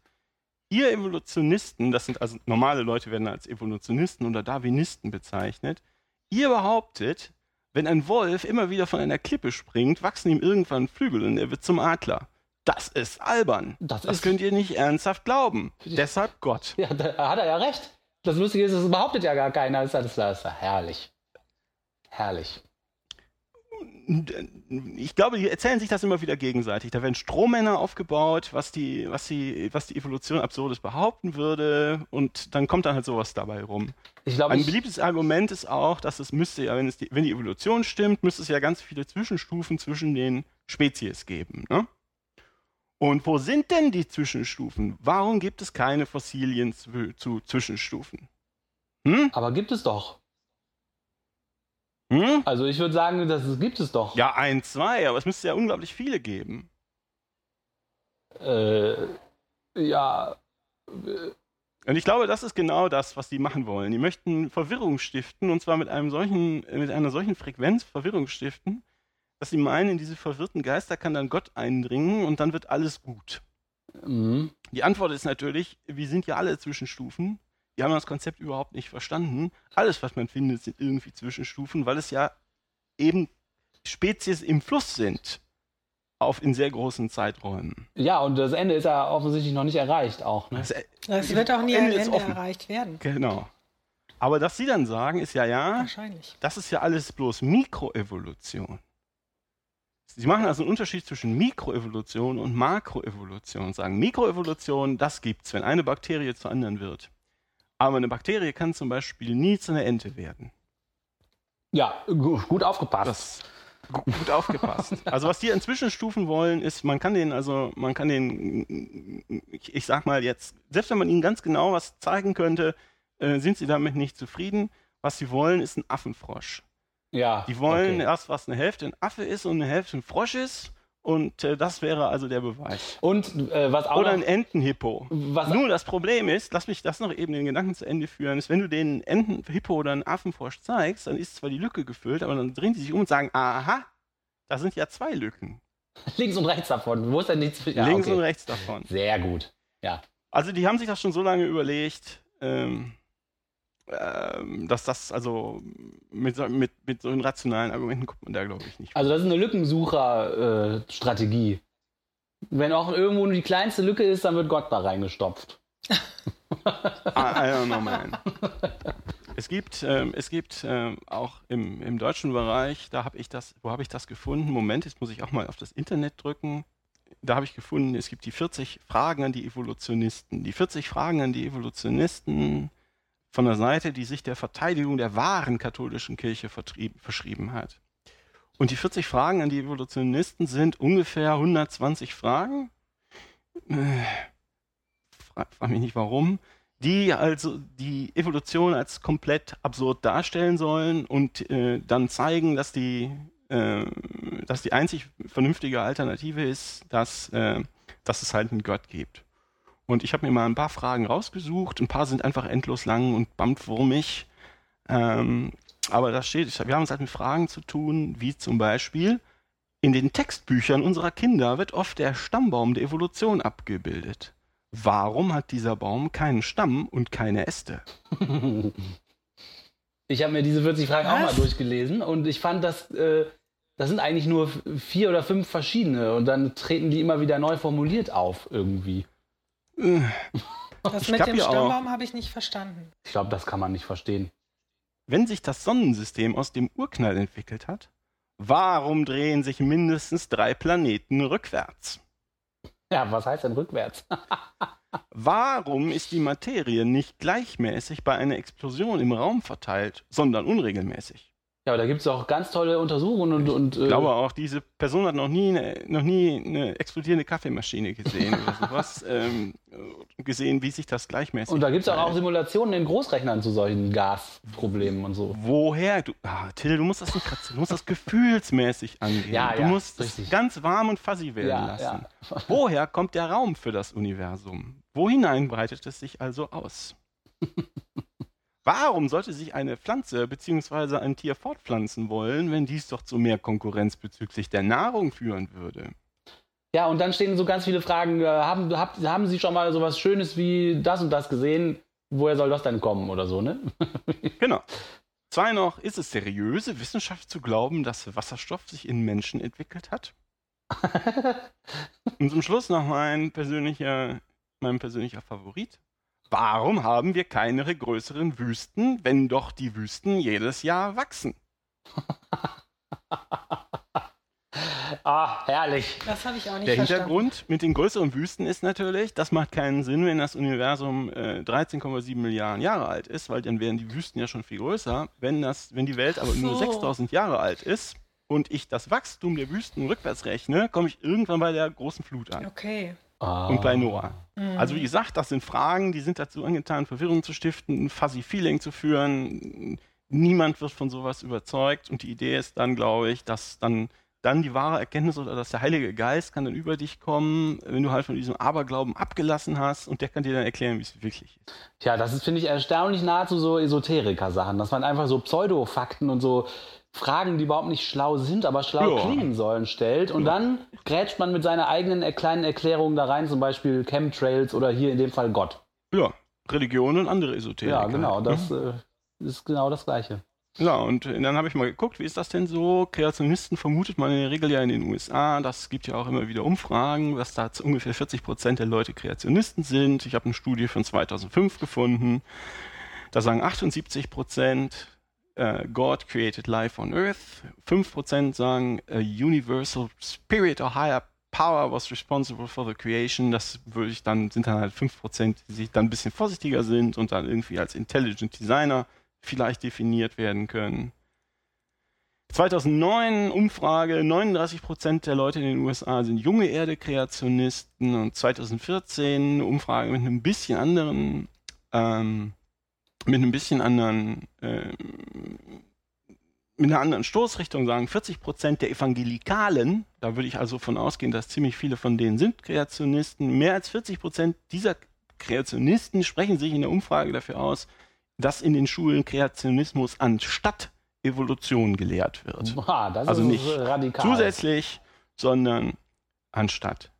ihr Evolutionisten, das sind also normale Leute werden als Evolutionisten oder Darwinisten bezeichnet, ihr behauptet, wenn ein Wolf immer wieder von einer Klippe springt, wachsen ihm irgendwann Flügel und er wird zum Adler. Das ist albern. Das Das ist- könnt ihr nicht ernsthaft glauben. Deshalb Gott. Ja, da hat er ja recht. Das Lustige ist, das behauptet ja gar keiner. Das ist, ja herrlich. Herrlich. ich glaube, die erzählen sich das immer wieder gegenseitig. Da werden Strohmänner aufgebaut, was die, was die, was die Evolution Absurdes behaupten würde, und dann kommt dann halt sowas dabei rum. Ich glaube, Ein beliebtes Argument ist auch, dass es müsste ja, wenn, es die, wenn die Evolution stimmt, müsste es ja ganz viele Zwischenstufen zwischen den Spezies geben. Ne? Und wo sind denn die Zwischenstufen? Warum gibt es keine Fossilien zu, zu Zwischenstufen? Hm? aber gibt es doch. Hm? Also ich würde sagen, das gibt es doch. Ja, ein, zwei, aber es müsste ja unglaublich viele geben. Äh, ja. Und ich glaube, das ist genau das, was die machen wollen. Die möchten Verwirrung stiften und zwar mit einem solchen, mit einer solchen Frequenz Verwirrung stiften, dass sie meinen, in diese verwirrten Geister kann dann Gott eindringen und dann wird alles gut. Mhm. Die Antwort ist natürlich, wir sind ja alle Zwischenstufen. Wir haben das Konzept überhaupt nicht verstanden. Alles, was man findet, sind irgendwie Zwischenstufen, weil es ja eben Spezies im Fluss sind. Auf in sehr großen Zeiträumen. Ja, und das Ende ist ja offensichtlich noch nicht erreicht auch. Ne? Das, Es wird auch nie ein Ende Ende offen. erreicht werden. Genau. Aber dass sie dann sagen, ist ja, ja, Wahrscheinlich. das ist ja alles bloß Mikroevolution. Sie machen also einen Unterschied zwischen Mikroevolution und Makroevolution. und Sagen, Mikroevolution, das gibt's, wenn eine Bakterie zur anderen wird. Aber eine Bakterie kann zum Beispiel nie zu einer Ente werden. Ja, gu- gut aufgepasst. Das gu- gut aufgepasst. Also was die an Zwischenstufen wollen, ist, man kann den, also man kann den, ich, ich sag mal jetzt, selbst wenn man ihnen ganz genau was zeigen könnte, äh, sind sie damit nicht zufrieden. Was sie wollen, ist ein Affenfrosch. Ja. Die wollen okay. erst, was eine Hälfte ein Affe ist und eine Hälfte ein Frosch ist. Und äh, das wäre also der Beweis. Und äh, was auch Oder ein Entenhippo. Was- Nur das Problem ist, lass mich das noch eben den Gedanken zu Ende führen, ist, wenn du den Entenhippo oder einen Affenfrosch zeigst, dann ist zwar die Lücke gefüllt, aber dann drehen die sich um und sagen, aha, da sind ja zwei Lücken. links und rechts davon. Wo ist denn nichts? Ja, links okay. und rechts davon. Sehr gut. Ja. Also die haben sich das schon so lange überlegt, ähm, dass das also mit, so- mit, mit so rationalen Argumenten kommt man da glaube ich nicht. Also das ist eine Lückensucher-Strategie. Wenn auch irgendwo nur die kleinste Lücke ist, dann wird Gott da reingestopft. I, I don't know, man. Es gibt, ähm, es gibt ähm, auch im, im deutschen Bereich, da habe ich das, wo habe ich das gefunden? Moment, jetzt muss ich auch mal auf das Internet drücken. Da habe ich gefunden, es gibt die 40 Fragen an die Evolutionisten. Die 40 Fragen an die Evolutionisten von der Seite, die sich der Verteidigung der wahren katholischen Kirche verschrieben hat. Und die 40 Fragen an die Evolutionisten sind ungefähr 120 Fragen. Äh, frag, frag mich nicht warum, die also die Evolution als komplett absurd darstellen sollen und äh, dann zeigen, dass die, äh, dass die einzig vernünftige Alternative ist, dass, äh, dass es halt einen Gott gibt. Und ich habe mir mal ein paar Fragen rausgesucht, ein paar sind einfach endlos lang und bambwurmig. Ähm, aber da steht, wir haben es halt mit Fragen zu tun, wie zum Beispiel, in den Textbüchern unserer Kinder wird oft der Stammbaum der Evolution abgebildet. Warum hat dieser Baum keinen Stamm und keine Äste? Ich habe mir diese 40 Fragen auch mal Was? durchgelesen und ich fand, dass äh, das sind eigentlich nur vier oder fünf verschiedene und dann treten die immer wieder neu formuliert auf irgendwie. Äh, Das Ich mit dem. Stammbaum habe ich nicht verstanden. Ich glaube, das kann man nicht verstehen. Wenn sich das Sonnensystem aus dem Urknall entwickelt hat, warum drehen sich mindestens drei Planeten rückwärts? Ja, was heißt denn rückwärts? Warum ist die Materie nicht gleichmäßig bei einer Explosion im Raum verteilt, sondern unregelmäßig? Ja, aber da gibt es auch ganz tolle Untersuchungen und, und äh, Ich glaube auch, diese Person hat noch nie eine, noch nie eine explodierende Kaffeemaschine gesehen oder sowas. ähm, gesehen, wie sich das gleichmäßig und da gibt es auch, auch. Simulationen in Großrechnern zu solchen Gasproblemen und so. Woher? Du, ah, Till, du musst das nicht kratzen. Du musst das gefühlsmäßig angehen. Ja, du ja, musst es ganz warm und fuzzy werden Ja, lassen. ja. Woher kommt der Raum für das Universum? Wohinein breitet es sich also aus? Warum sollte sich eine Pflanze bzw. ein Tier fortpflanzen wollen, wenn dies doch zu mehr Konkurrenz bezüglich der Nahrung führen würde? Ja, und dann stehen so ganz viele Fragen. Äh, haben, habt, haben Sie schon mal sowas Schönes wie das und das gesehen? Woher soll das denn kommen oder so, ne? Genau. Zwei noch, ist es seriöse Wissenschaft zu glauben, dass Wasserstoff sich in Menschen entwickelt hat? Und zum Schluss noch mein persönlicher, mein persönlicher Favorit. Warum haben wir keine größeren Wüsten, wenn doch die Wüsten jedes Jahr wachsen? ah, herrlich. Das habe ich auch nicht Der verstanden. Hintergrund mit den größeren Wüsten ist natürlich, das macht keinen Sinn, wenn das Universum äh, 13,7 Milliarden Jahre alt ist, weil dann wären die Wüsten ja schon viel größer. Wenn, das, wenn die Welt aber nur so. 6000 Jahre alt ist und ich das Wachstum der Wüsten rückwärts rechne, komme ich irgendwann bei der großen Flut an. Okay. Ah. Und bei Noah. Mhm. Also wie gesagt, das sind Fragen, die sind dazu angetan, Verwirrung zu stiften, ein fuzzy Feeling zu führen. Niemand wird von sowas überzeugt und die Idee ist dann, glaube ich, dass dann dann die wahre Erkenntnis oder dass der Heilige Geist kann dann über dich kommen, wenn du halt von diesem Aberglauben abgelassen hast und der kann dir dann erklären, wie es wirklich ist. Tja, das ist, finde ich, erstaunlich nahezu so Esoteriker-Sachen. Das waren einfach so Pseudofakten und so Fragen, die überhaupt nicht schlau sind, aber schlau Ja. klingen sollen, stellt. Und dann grätscht man mit seiner eigenen kleinen Erklärung da rein, zum Beispiel Chemtrails oder hier in dem Fall Gott. Ja, Religion und andere Esoterik. Ja, genau, halt, das ne? äh, ist genau das Gleiche. Ja, und äh, dann habe ich mal geguckt, wie ist das denn so? Kreationisten vermutet man in der Regel ja in den USA. Das gibt ja auch immer wieder Umfragen, dass da zu ungefähr 40 Prozent der Leute Kreationisten sind. Ich habe eine Studie von 2005 gefunden. Da sagen 78 Prozent, äh, God created life on Earth. 5 Prozent sagen, a universal spirit or higher power was responsible for the creation. Das würde ich dann, sind dann halt 5 Prozent, die sich dann ein bisschen vorsichtiger sind und dann irgendwie als Intelligent Designer vielleicht definiert werden können. 2009 Umfrage, 39% der Leute in den USA sind junge Erde-Kreationisten und 2014 eine Umfrage mit einem bisschen anderen, ähm, mit einem bisschen anderen ähm, mit einer anderen Stoßrichtung sagen, 40 Prozent der Evangelikalen, da würde ich also von ausgehen, dass ziemlich viele von denen sind Kreationisten, mehr als 40 Prozent dieser Kreationisten sprechen sich in der Umfrage dafür aus, dass in den Schulen Kreationismus anstatt Evolution gelehrt wird. Boah, das also ist nicht radikal. zusätzlich, sondern anstatt.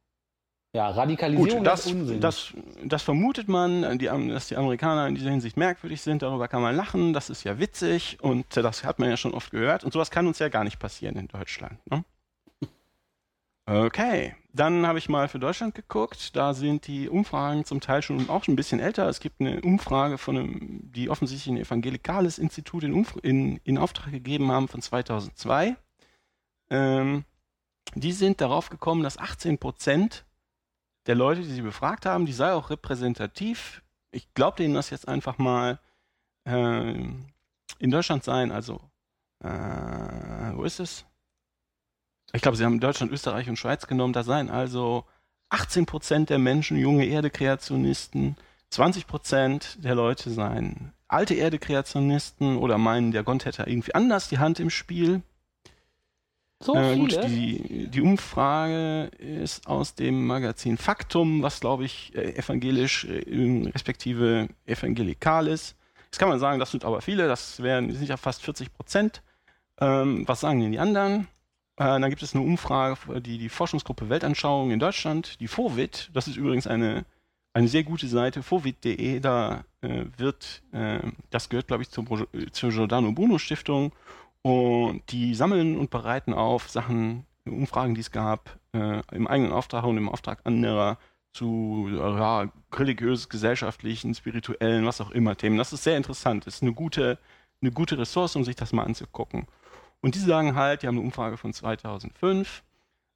Ja, Radikalisierung Gut, das, ist Unsinn. das, das vermutet man, die, dass die Amerikaner in dieser Hinsicht merkwürdig sind. Darüber kann man lachen. Das ist ja witzig und das hat man ja schon oft gehört. Und sowas kann uns ja gar nicht passieren in Deutschland. Ne? Okay, dann habe ich mal für Deutschland geguckt. Da sind die Umfragen zum Teil schon auch schon ein bisschen älter. Es gibt eine Umfrage von einem, die offensichtlich ein evangelikales Institut in, in, in Auftrag gegeben haben von 2002. Ähm, die sind darauf gekommen, dass 18 Prozent der Leute, die sie befragt haben, die sei auch repräsentativ. Ich glaube denen das jetzt einfach mal äh, in Deutschland sein. Also, äh, wo ist es? Ich glaube, sie haben Deutschland, Österreich und Schweiz genommen. Da seien also 18 Prozent der Menschen junge Erde-Kreationisten, 20 Prozent der Leute seien alte Erde-Kreationisten oder meinen, der Gott hätte irgendwie anders die Hand im Spiel. So Äh, viele? gut, die, die Umfrage ist aus dem Magazin Faktum, was glaube ich äh, evangelisch äh, respektive evangelikal ist. Jetzt kann man sagen, das sind aber viele, das wären sind ja fast 40 Prozent. Ähm, was sagen denn die anderen? Äh, dann gibt es eine Umfrage, die die Forschungsgruppe Weltanschauung in Deutschland, die FOVIT, das ist übrigens eine, eine sehr gute Seite, fovit.de, da äh, wird, das gehört glaube ich zur, zur Giordano Bruno Stiftung und die sammeln und bereiten auf Sachen, Umfragen, die es gab, äh, im eigenen Auftrag und im Auftrag anderer zu ja, religiös, gesellschaftlichen, spirituellen, was auch immer Themen. Das ist sehr interessant. Das ist eine gute, eine gute Ressource, um sich das mal anzugucken. Und die sagen halt, die haben eine Umfrage von 2005,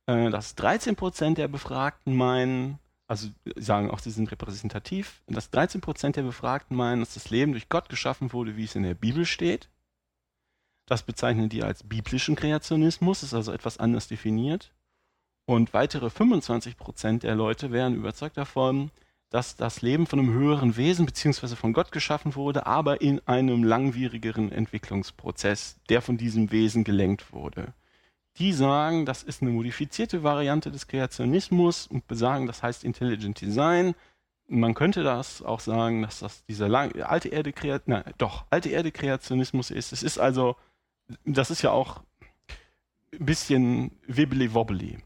äh, dass 13 Prozent der Befragten meinen, also sagen auch, sie sind repräsentativ, dass 13 Prozent der Befragten meinen, dass das Leben durch Gott geschaffen wurde, wie es in der Bibel steht. Das bezeichnen die als biblischen Kreationismus, ist also etwas anders definiert. Und weitere 25 Prozent der Leute wären überzeugt davon, dass das Leben von einem höheren Wesen beziehungsweise von Gott geschaffen wurde, aber in einem langwierigeren Entwicklungsprozess, der von diesem Wesen gelenkt wurde. Die sagen, das ist eine modifizierte Variante des Kreationismus und besagen, das heißt Intelligent Design. Man könnte das auch sagen, dass das dieser lang, alte alte Erde Kreationismus ist. Es ist also, das ist ja auch ein bisschen wibbly wobbly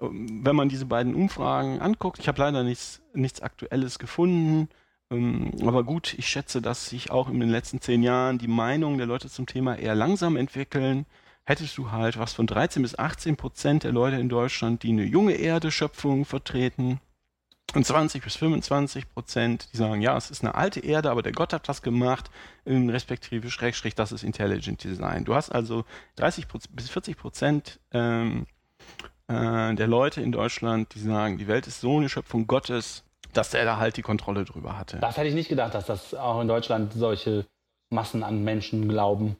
wenn man diese beiden Umfragen anguckt, ich habe leider nichts, nichts Aktuelles gefunden, ähm, aber gut, ich schätze, dass sich auch in den letzten zehn Jahren die Meinungen der Leute zum Thema eher langsam entwickeln. Hättest du halt was von 13 bis 18 Prozent der Leute in Deutschland, die eine junge Erde-Schöpfung vertreten, und 20 bis 25 Prozent, die sagen, ja, es ist eine alte Erde, aber der Gott hat das gemacht, ähm, respektive Schrägstrich, das ist Intelligent Design. Du hast also 30 bis 40 Prozent ähm, äh, der Leute in Deutschland, die sagen, die Welt ist so eine Schöpfung Gottes, dass er da halt die Kontrolle drüber hatte. Das hätte ich nicht gedacht, dass das auch in Deutschland solche Massen an Menschen glauben.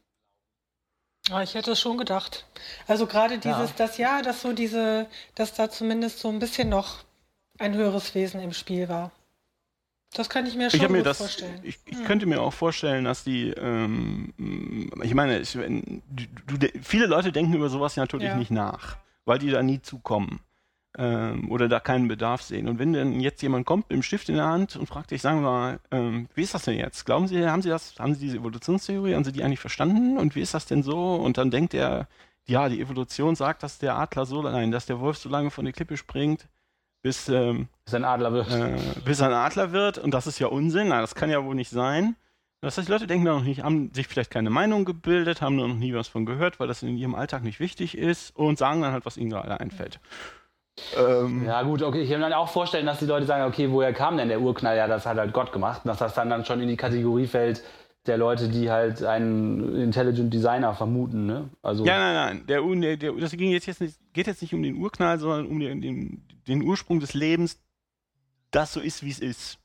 Ja, ich hätte es schon gedacht. Also gerade dieses, Ja. das ja, dass so diese, dass da zumindest so ein bisschen noch ein höheres Wesen im Spiel war. Das kann ich mir schon Ich mir das, vorstellen. ich, ich könnte mir auch vorstellen, dass die, ähm, ich meine, ich, du, du, viele Leute denken über sowas natürlich Ja. nicht nach, weil die da nie zukommen ähm, oder da keinen Bedarf sehen. Und wenn dann jetzt jemand kommt mit dem Stift in der Hand und fragt dich, sagen wir mal, ähm, wie ist das denn jetzt? Glauben Sie, haben Sie das, haben Sie diese Evolutionstheorie, haben Sie die eigentlich verstanden? Und wie ist das denn so? Und dann denkt er, ja, die Evolution sagt, dass der Adler so, nein, dass der Wolf so lange von der Klippe springt, bis ähm, Bis ein Adler wird. äh, bis ein Adler wird und das ist ja Unsinn, na, das kann ja wohl nicht sein. Das heißt, die Leute denken da noch nicht, haben sich vielleicht keine Meinung gebildet, haben da noch nie was von gehört, weil das in ihrem Alltag nicht wichtig ist und sagen dann halt, was ihnen gerade einfällt. Ähm, Ja gut, okay, ich kann mir dann auch vorstellen, dass die Leute sagen, okay, woher kam denn der Urknall? Ja, das hat halt Gott gemacht. Und dass das dann, dann schon in die Kategorie fällt der Leute, die halt einen Intelligent Designer vermuten, ne? Also Ja, nein, nein. Der, der, der, das ging jetzt, jetzt nicht, geht jetzt nicht um den Urknall, sondern um den, den, den Ursprung des Lebens, das so ist, wie es ist.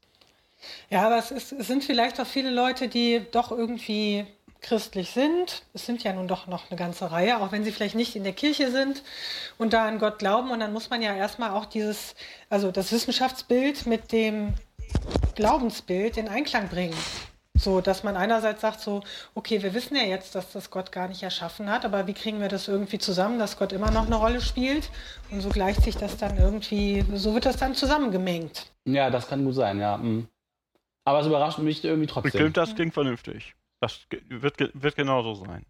Ja, aber es, ist, es sind vielleicht auch viele Leute, die doch irgendwie christlich sind. Es sind ja nun doch noch eine ganze Reihe, auch wenn sie vielleicht nicht in der Kirche sind und da an Gott glauben. Und dann muss man ja erstmal auch dieses, also das Wissenschaftsbild mit dem Glaubensbild in Einklang bringen. So, dass man einerseits sagt so, okay, wir wissen ja jetzt, dass das Gott gar nicht erschaffen hat, aber wie kriegen wir das irgendwie zusammen, dass Gott immer noch eine Rolle spielt? Und so gleicht sich das dann irgendwie, so wird das dann zusammengemengt. Ja, das kann gut sein, ja. mhm. Aber es überrascht mich irgendwie trotzdem. Klingt, das klingt vernünftig. Das wird, wird genauso sein.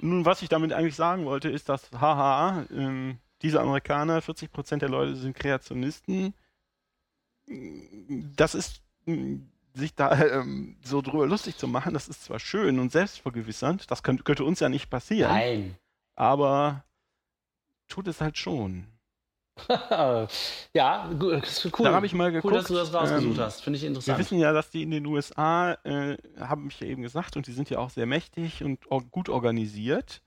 Nun, was ich damit eigentlich sagen wollte, ist, dass, haha, ähm, diese Amerikaner, 40% der Leute sind Kreationisten. Das ist, sich da ähm, so drüber lustig zu machen, das ist zwar schön und selbstvergewissernd, das könnte, könnte uns ja nicht passieren, Nein. aber tut es halt schon. ja, cool. Da habe ich mal Cool, geguckt. dass du das rausgesucht ähm, hast. Finde ich Wir interessant. wissen ja, dass die in den USA, äh, haben mich ja eben gesagt, und die sind ja auch sehr mächtig und gut organisiert,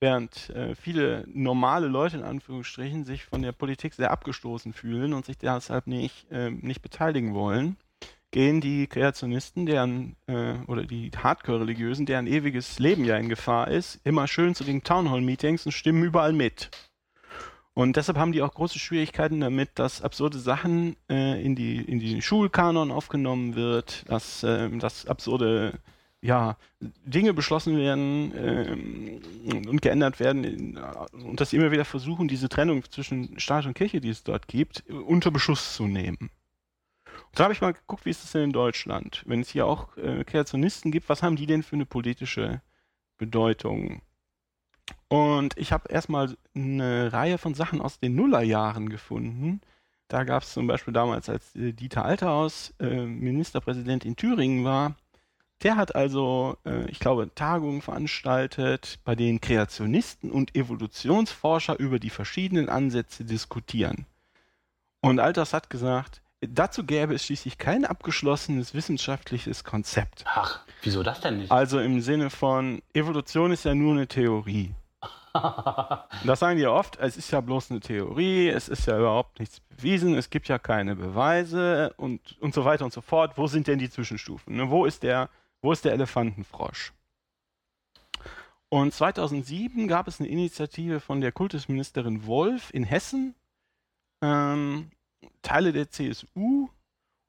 während äh, viele normale Leute in Anführungsstrichen sich von der Politik sehr abgestoßen fühlen und sich deshalb nicht, äh, nicht beteiligen wollen, gehen die Kreationisten, deren äh, oder die Hardcore-Religiösen, deren ewiges Leben ja in Gefahr ist, immer schön zu den Townhall-Meetings und stimmen überall mit. Und deshalb haben die auch große Schwierigkeiten damit, dass absurde Sachen äh, in, die, in den Schulkanon aufgenommen wird, dass, ähm, dass absurde ja, Dinge beschlossen werden ähm, und geändert werden und dass sie immer wieder versuchen, diese Trennung zwischen Staat und Kirche, die es dort gibt, unter Beschuss zu nehmen. Da habe ich mal geguckt, wie ist das denn in Deutschland? Wenn es hier auch äh, Kreationisten gibt, was haben die denn für eine politische Bedeutung? Und ich habe erstmal eine Reihe von Sachen aus den Nullerjahren gefunden. Da gab es zum Beispiel damals, als äh, Dieter Alterhaus äh, Ministerpräsident in Thüringen war, der hat also, äh, ich glaube, Tagungen veranstaltet, bei denen Kreationisten und Evolutionsforscher über die verschiedenen Ansätze diskutieren. Und Alters hat gesagt, dazu gäbe es schließlich kein abgeschlossenes wissenschaftliches Konzept. Ach, wieso das denn nicht? Also im Sinne von, Evolution ist ja nur eine Theorie. Das sagen die ja oft, es ist ja bloß eine Theorie, es ist ja überhaupt nichts bewiesen, es gibt ja keine Beweise und, und so weiter und so fort. Wo sind denn die Zwischenstufen? Ne? Wo, ist der, wo ist der Elefantenfrosch? Und 2007 gab es eine Initiative von der Kultusministerin Wolf in Hessen, ähm, Teile der CSU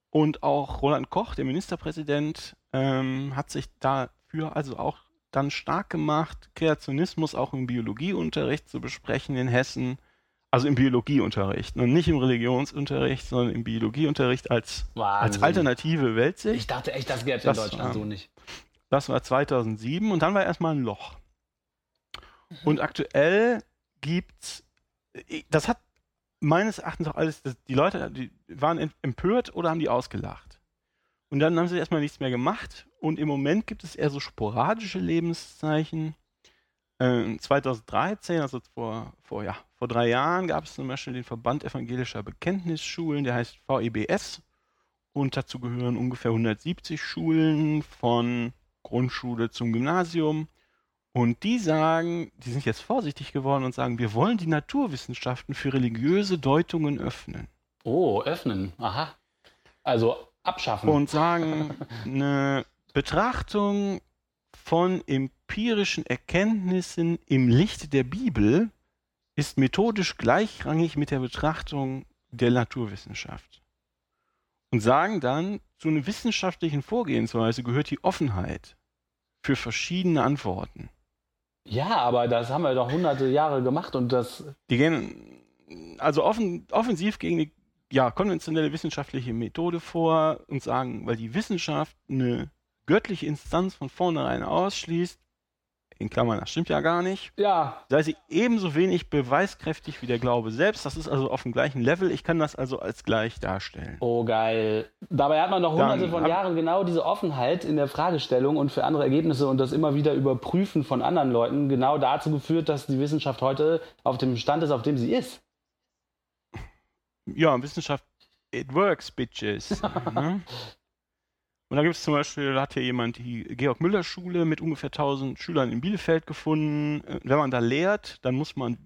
und auch Roland Koch, der Ministerpräsident, ähm, hat sich dafür also auch dann stark gemacht, Kreationismus auch im Biologieunterricht zu besprechen in Hessen. Also im Biologieunterricht und nicht im Religionsunterricht, sondern im Biologieunterricht als, als alternative Weltsicht. Ich dachte echt, das gäbe es in Deutschland ähm, so nicht. Das war 2007 und dann war erstmal ein Loch. Und aktuell gibt's, das hat meines Erachtens auch alles, die Leute, die waren em- empört oder haben die ausgelacht. Und dann haben sie erstmal nichts mehr gemacht und im Moment gibt es eher so sporadische Lebenszeichen. Ähm, 2013, also vor, vor, ja, vor drei Jahren, gab es zum Beispiel den Verband evangelischer Bekenntnisschulen, der heißt VEBS. Und dazu gehören ungefähr 170 Schulen von Grundschule zum Gymnasium. Und die sagen, die sind jetzt vorsichtig geworden und sagen, wir wollen die Naturwissenschaften für religiöse Deutungen öffnen. Oh, öffnen. Aha. Also abschaffen. Und sagen, eine Betrachtung von empirischen Erkenntnissen im Licht der Bibel ist methodisch gleichrangig mit der Betrachtung der Naturwissenschaft. Und sagen dann, zu einer wissenschaftlichen Vorgehensweise gehört die Offenheit für verschiedene Antworten. Ja, aber das haben wir doch hunderte Jahre gemacht und das. Die gehen also offen, offensiv gegen die ja, konventionelle wissenschaftliche Methode vor und sagen, weil die Wissenschaft eine göttliche Instanz von vornherein ausschließt, in Klammern, das stimmt ja gar nicht, Ja, sei sie ebenso wenig beweiskräftig wie der Glaube selbst. Das ist also auf dem gleichen Level. Ich kann das also als gleich darstellen. oh geil. Dabei hat man hunderte Dann von hab- Jahren genau diese Offenheit in der Fragestellung und für andere Ergebnisse und das immer wieder überprüfen von anderen Leuten genau dazu geführt, dass die Wissenschaft heute auf dem Stand ist, auf dem sie ist. Ja, Wissenschaft, it works, bitches. ne? Und da gibt es zum Beispiel, da hat hier jemand die Georg-Müller-Schule mit ungefähr 1000 Schülern in Bielefeld gefunden. Äh, Wenn man da lehrt, dann muss man,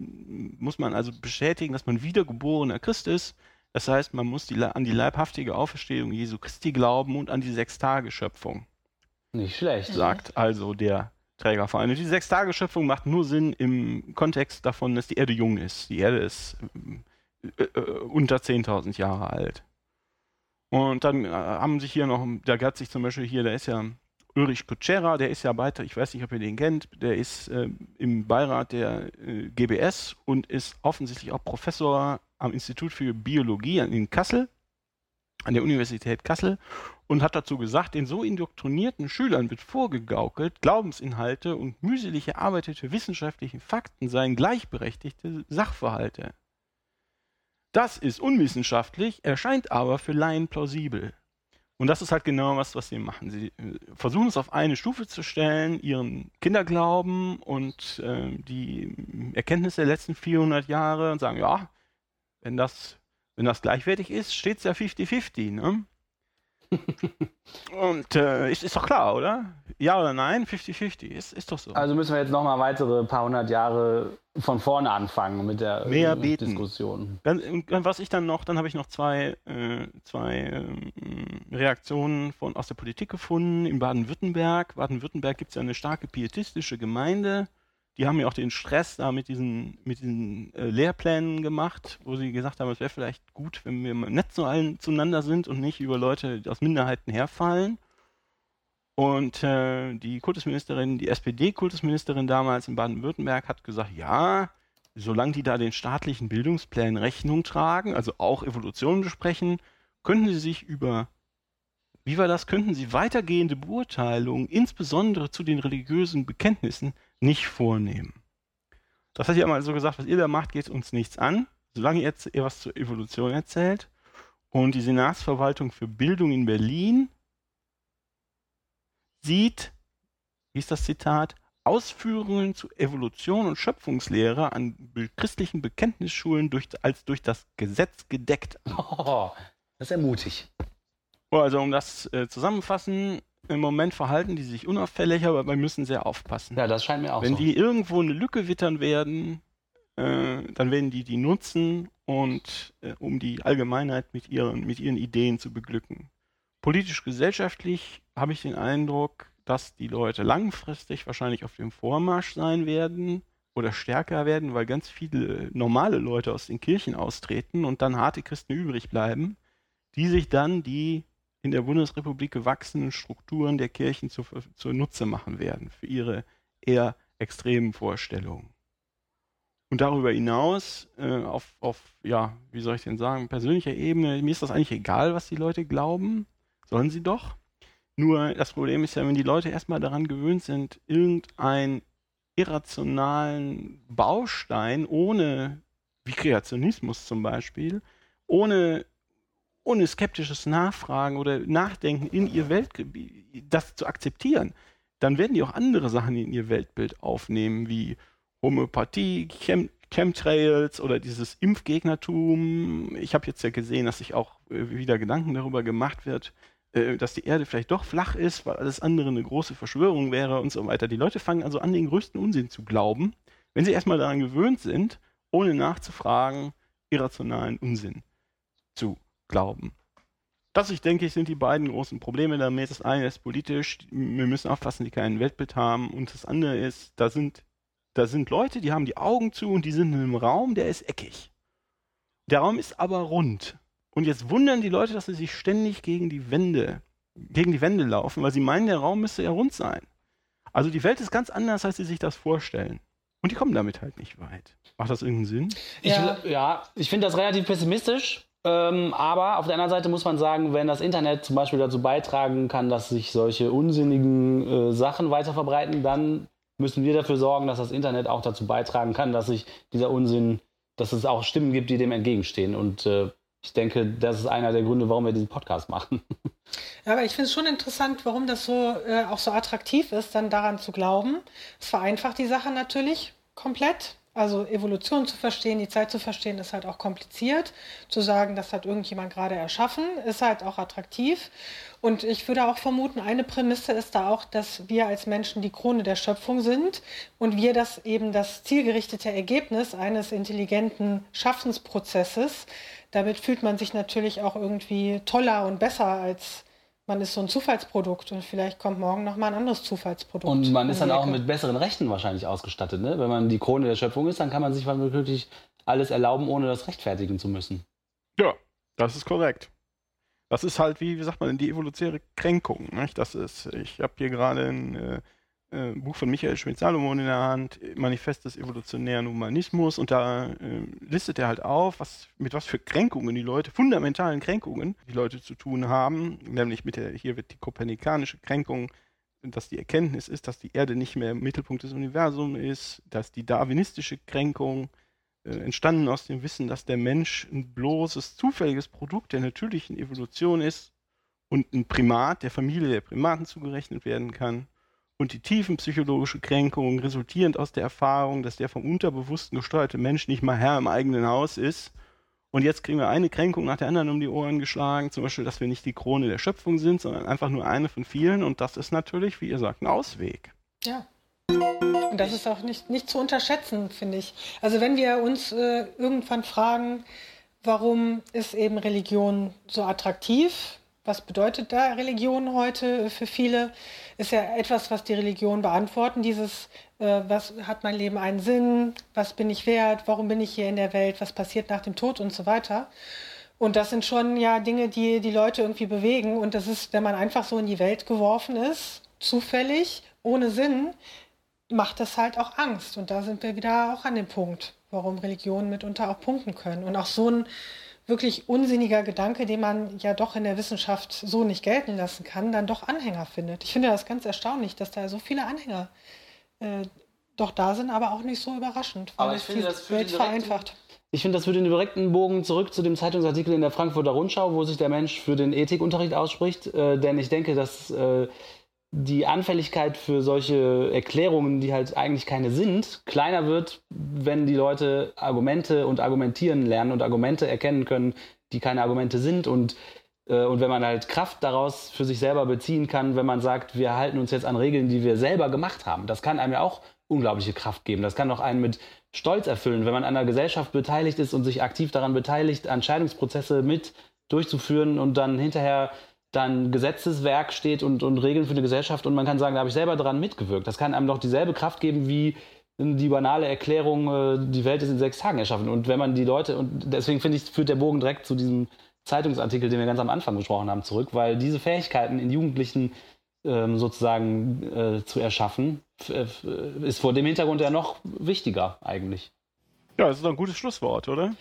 muss man also bestätigen, dass man wiedergeborener Christ ist. Das heißt, man muss die, an die leibhaftige Auferstehung Jesu Christi glauben und an die Sechstageschöpfung, Nicht schlecht. sagt also der Trägerverein. Und die Sechstageschöpfung macht nur Sinn im Kontext davon, dass die Erde jung ist. Die Erde ist äh, äh, unter 10.000 Jahre alt. Und dann äh, haben sich hier noch, da hat sich zum Beispiel hier, da ist ja Ulrich Kutschera, der ist ja weiter, ich weiß nicht, ob ihr den kennt, der ist äh, im Beirat der äh, GBS und ist offensichtlich auch Professor am Institut für Biologie in Kassel, an der Universität Kassel und hat dazu gesagt, den so indoktrinierten Schülern wird vorgegaukelt, Glaubensinhalte und mühselig erarbeitete wissenschaftliche Fakten seien gleichberechtigte Sachverhalte. Das ist unwissenschaftlich, erscheint aber für Laien plausibel. Und das ist halt genau was, was sie machen. Sie äh, versuchen es auf eine Stufe zu stellen, ihren Kinderglauben und äh, die Erkenntnisse der letzten 400 Jahre und sagen, ja, wenn das, wenn das gleichwertig ist, steht es ja 50-50. Ne? Und äh, ist, ist doch klar, oder? Ja oder nein? 50-50. Ist, ist doch so. Also müssen wir jetzt noch mal weitere paar hundert Jahre von vorne anfangen mit der Mehr äh, beten. Diskussion. Dann, was ich dann noch, dann habe ich noch zwei, äh, zwei ähm, Reaktionen von, aus der Politik gefunden. In Baden-Württemberg. Baden-Württemberg gibt es ja eine starke pietistische Gemeinde. Die haben ja auch den Stress da mit diesen, mit diesen äh, Lehrplänen gemacht, wo sie gesagt haben, es wäre vielleicht gut, wenn wir nett so allen zueinander sind und nicht über Leute aus Minderheiten herfallen. Und äh, die Kultusministerin, die SPD-Kultusministerin damals in Baden-Württemberg hat gesagt, ja, solange die da den staatlichen Bildungsplänen Rechnung tragen, also auch Evolution besprechen, könnten sie sich über, wie war das, könnten sie weitergehende Beurteilungen, insbesondere zu den religiösen Bekenntnissen, nicht vornehmen. Das hat ja mal so gesagt, was ihr da macht, geht uns nichts an, solange ihr jetzt ihr was zur Evolution erzählt. Und die Senatsverwaltung für Bildung in Berlin sieht, wie ist das Zitat, Ausführungen zu Evolution und Schöpfungslehre an christlichen Bekenntnisschulen durch, als durch das Gesetz gedeckt. an. Oh, das ist ja mutig. Also um das äh, zusammenfassen, im Moment verhalten die sich unauffällig, aber wir müssen sehr aufpassen. Ja, das scheint mir auch Wenn so. die irgendwo eine Lücke wittern werden, äh, dann werden die die nutzen und äh, um die Allgemeinheit mit ihren mit ihren Ideen zu beglücken. Politisch gesellschaftlich habe ich den Eindruck, dass die Leute langfristig wahrscheinlich auf dem Vormarsch sein werden oder stärker werden, weil ganz viele normale Leute aus den Kirchen austreten und dann harte Christen übrig bleiben, die sich dann die in der Bundesrepublik gewachsenen Strukturen der Kirchen zu, zur Nutze machen werden für ihre eher extremen Vorstellungen. Und darüber hinaus, äh, auf, auf, ja, wie soll ich denn sagen, persönlicher Ebene, mir ist das eigentlich egal, was die Leute glauben, sollen sie doch. Nur das Problem ist ja, wenn die Leute erstmal daran gewöhnt sind, irgendeinen irrationalen Baustein ohne, wie Kreationismus zum Beispiel, ohne ohne skeptisches Nachfragen oder Nachdenken in ihr Weltgebiet, das zu akzeptieren, dann werden die auch andere Sachen in ihr Weltbild aufnehmen, wie Homöopathie, Chem Chemtrails oder dieses Impfgegnertum. Ich habe jetzt ja gesehen, dass sich auch äh, wieder Gedanken darüber gemacht wird, äh, dass die Erde vielleicht doch flach ist, weil alles andere eine große Verschwörung wäre und so weiter. Die Leute fangen also an, den größten Unsinn zu glauben, wenn sie erstmal daran gewöhnt sind, ohne nachzufragen, irrationalen Unsinn zu glauben. Das, ich denke, sind die beiden großen Probleme damit. Das eine ist politisch, wir müssen aufpassen, die kein Weltbild haben. Und das andere ist, da sind, da sind Leute, die haben die Augen zu und die sind in einem Raum, der ist eckig. Der Raum ist aber rund. Und jetzt wundern die Leute, dass sie sich ständig gegen die Wände, gegen die Wände laufen, weil sie meinen, der Raum müsste ja rund sein. Also die Welt ist ganz anders, als sie sich das vorstellen. Und die kommen damit halt nicht weit. Macht das irgendeinen Sinn? Ich, Ja. ja. ich finde das relativ pessimistisch. Ähm, aber auf der anderen Seite muss man sagen, wenn das Internet zum Beispiel dazu beitragen kann, dass sich solche unsinnigen äh, Sachen weiter verbreiten, dann müssen wir dafür sorgen, dass das Internet auch dazu beitragen kann, dass sich dieser Unsinn, dass es auch Stimmen gibt, die dem entgegenstehen. Und äh, ich denke, das ist einer der Gründe, warum wir diesen Podcast machen. Ja, aber ich finde es schon interessant, warum das so äh, auch so attraktiv ist, dann daran zu glauben. Es vereinfacht die Sache natürlich komplett. Also Evolution zu verstehen, die Zeit zu verstehen, ist halt auch kompliziert. Zu sagen, das hat irgendjemand gerade erschaffen, ist halt auch attraktiv. Und ich würde auch vermuten, eine Prämisse ist da auch, dass wir als Menschen die Krone der Schöpfung sind und wir das eben das zielgerichtete Ergebnis eines intelligenten Schaffensprozesses. Damit fühlt man sich natürlich auch irgendwie toller und besser als man ist so ein Zufallsprodukt und vielleicht kommt morgen noch mal ein anderes Zufallsprodukt. Und man ist dann auch mit besseren Rechten wahrscheinlich ausgestattet. Ne? Wenn man die Krone der Schöpfung ist, dann kann man sich wirklich alles erlauben, ohne das rechtfertigen zu müssen. Ja, das ist korrekt. Das ist halt wie, wie sagt man, die evolutionäre Kränkung. Nicht? Das ist, ich habe hier gerade ein äh, äh, Buch von Michael Schmidt-Salomon in der Hand, Manifest des evolutionären Humanismus, und da äh, listet er halt auf, was, mit was für Kränkungen die Leute, fundamentalen Kränkungen, die Leute zu tun haben, nämlich mit der, hier wird die kopernikanische Kränkung, dass die Erkenntnis ist, dass die Erde nicht mehr Mittelpunkt des Universums ist, dass die darwinistische Kränkung, äh, entstanden aus dem Wissen, dass der Mensch ein bloßes, zufälliges Produkt der natürlichen Evolution ist und ein Primat der Familie der Primaten zugerechnet werden kann. Und die tiefenpsychologische Kränkung resultierend aus der Erfahrung, dass der vom Unterbewussten gesteuerte Mensch nicht mal Herr im eigenen Haus ist. Und jetzt kriegen wir eine Kränkung nach der anderen um die Ohren geschlagen, zum Beispiel, dass wir nicht die Krone der Schöpfung sind, sondern einfach nur eine von vielen. Und das ist natürlich, wie ihr sagt, ein Ausweg. Ja. Und das ist auch nicht, nicht zu unterschätzen, finde ich. Also wenn wir uns äh, irgendwann fragen, warum ist eben Religion so attraktiv? Was bedeutet da Religion heute für viele? Ist ja etwas, was die Religion beantworten. Dieses, äh, was hat mein Leben einen Sinn? Was bin ich wert? Warum bin ich hier in der Welt? Was passiert nach dem Tod und so weiter? Und das sind schon ja Dinge, die die Leute irgendwie bewegen. Und das ist, wenn man einfach so in die Welt geworfen ist, zufällig, ohne Sinn, macht das halt auch Angst. Und da sind wir wieder auch an dem Punkt, warum Religionen mitunter auch punkten können. Und auch so ein wirklich unsinniger Gedanke, den man ja doch in der Wissenschaft so nicht gelten lassen kann, dann doch Anhänger findet. Ich finde das ganz erstaunlich, dass da so viele Anhänger äh, doch da sind, aber auch nicht so überraschend, weil aber ich finde, das Welt vereinfacht. Ich finde, das führt den direkten Bogen zurück zu dem Zeitungsartikel in der Frankfurter Rundschau, wo sich der Mensch für den Ethikunterricht ausspricht. Äh, denn ich denke, dass äh, die Anfälligkeit für solche Erklärungen, die halt eigentlich keine sind, kleiner wird, wenn die Leute Argumente und argumentieren lernen und Argumente erkennen können, die keine Argumente sind und äh, und wenn man halt Kraft daraus für sich selber beziehen kann, wenn man sagt, wir halten uns jetzt an Regeln, die wir selber gemacht haben, das kann einem ja auch unglaubliche Kraft geben. Das kann auch einen mit Stolz erfüllen, wenn man an einer Gesellschaft beteiligt ist und sich aktiv daran beteiligt, Entscheidungsprozesse mit durchzuführen und dann hinterher dann Gesetzeswerk steht und, und Regeln für eine Gesellschaft und man kann sagen, da habe ich selber daran mitgewirkt. Das kann einem doch dieselbe Kraft geben wie die banale Erklärung, äh, die Welt ist in sechs Tagen erschaffen. Und wenn man die Leute, und deswegen finde ich, führt der Bogen direkt zu diesem Zeitungsartikel, den wir ganz am Anfang besprochen haben, zurück, weil diese Fähigkeiten in Jugendlichen ähm, sozusagen äh, zu erschaffen, äh, ist vor dem Hintergrund ja noch wichtiger eigentlich. Ja, das ist doch ein gutes Schlusswort, oder?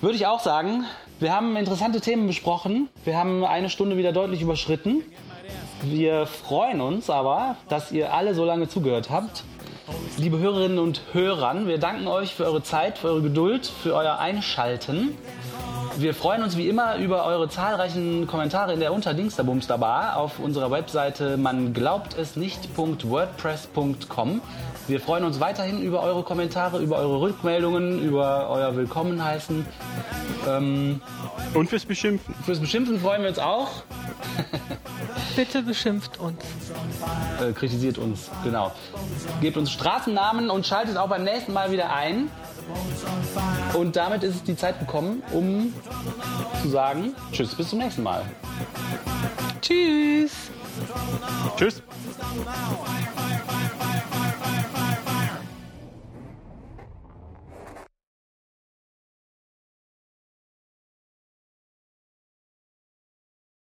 Würde ich auch sagen. Wir haben interessante Themen besprochen. Wir haben eine Stunde wieder deutlich überschritten. Wir freuen uns aber, dass ihr alle so lange zugehört habt. Liebe Hörerinnen und Hörer, wir danken euch für eure Zeit, für eure Geduld, für euer Einschalten. Wir freuen uns wie immer über eure zahlreichen Kommentare in der Unterdingsterbumster auf unserer Webseite man. Wir freuen uns weiterhin über eure Kommentare, über eure Rückmeldungen, über euer Willkommenheißen. Ähm, Und fürs Beschimpfen. Fürs Beschimpfen freuen wir uns auch. Bitte beschimpft uns. Äh, kritisiert uns, genau. Gebt uns Straßennamen und schaltet auch beim nächsten Mal wieder ein. Und damit ist es die Zeit gekommen, um zu sagen, tschüss, bis zum nächsten Mal. Tschüss. Tschüss.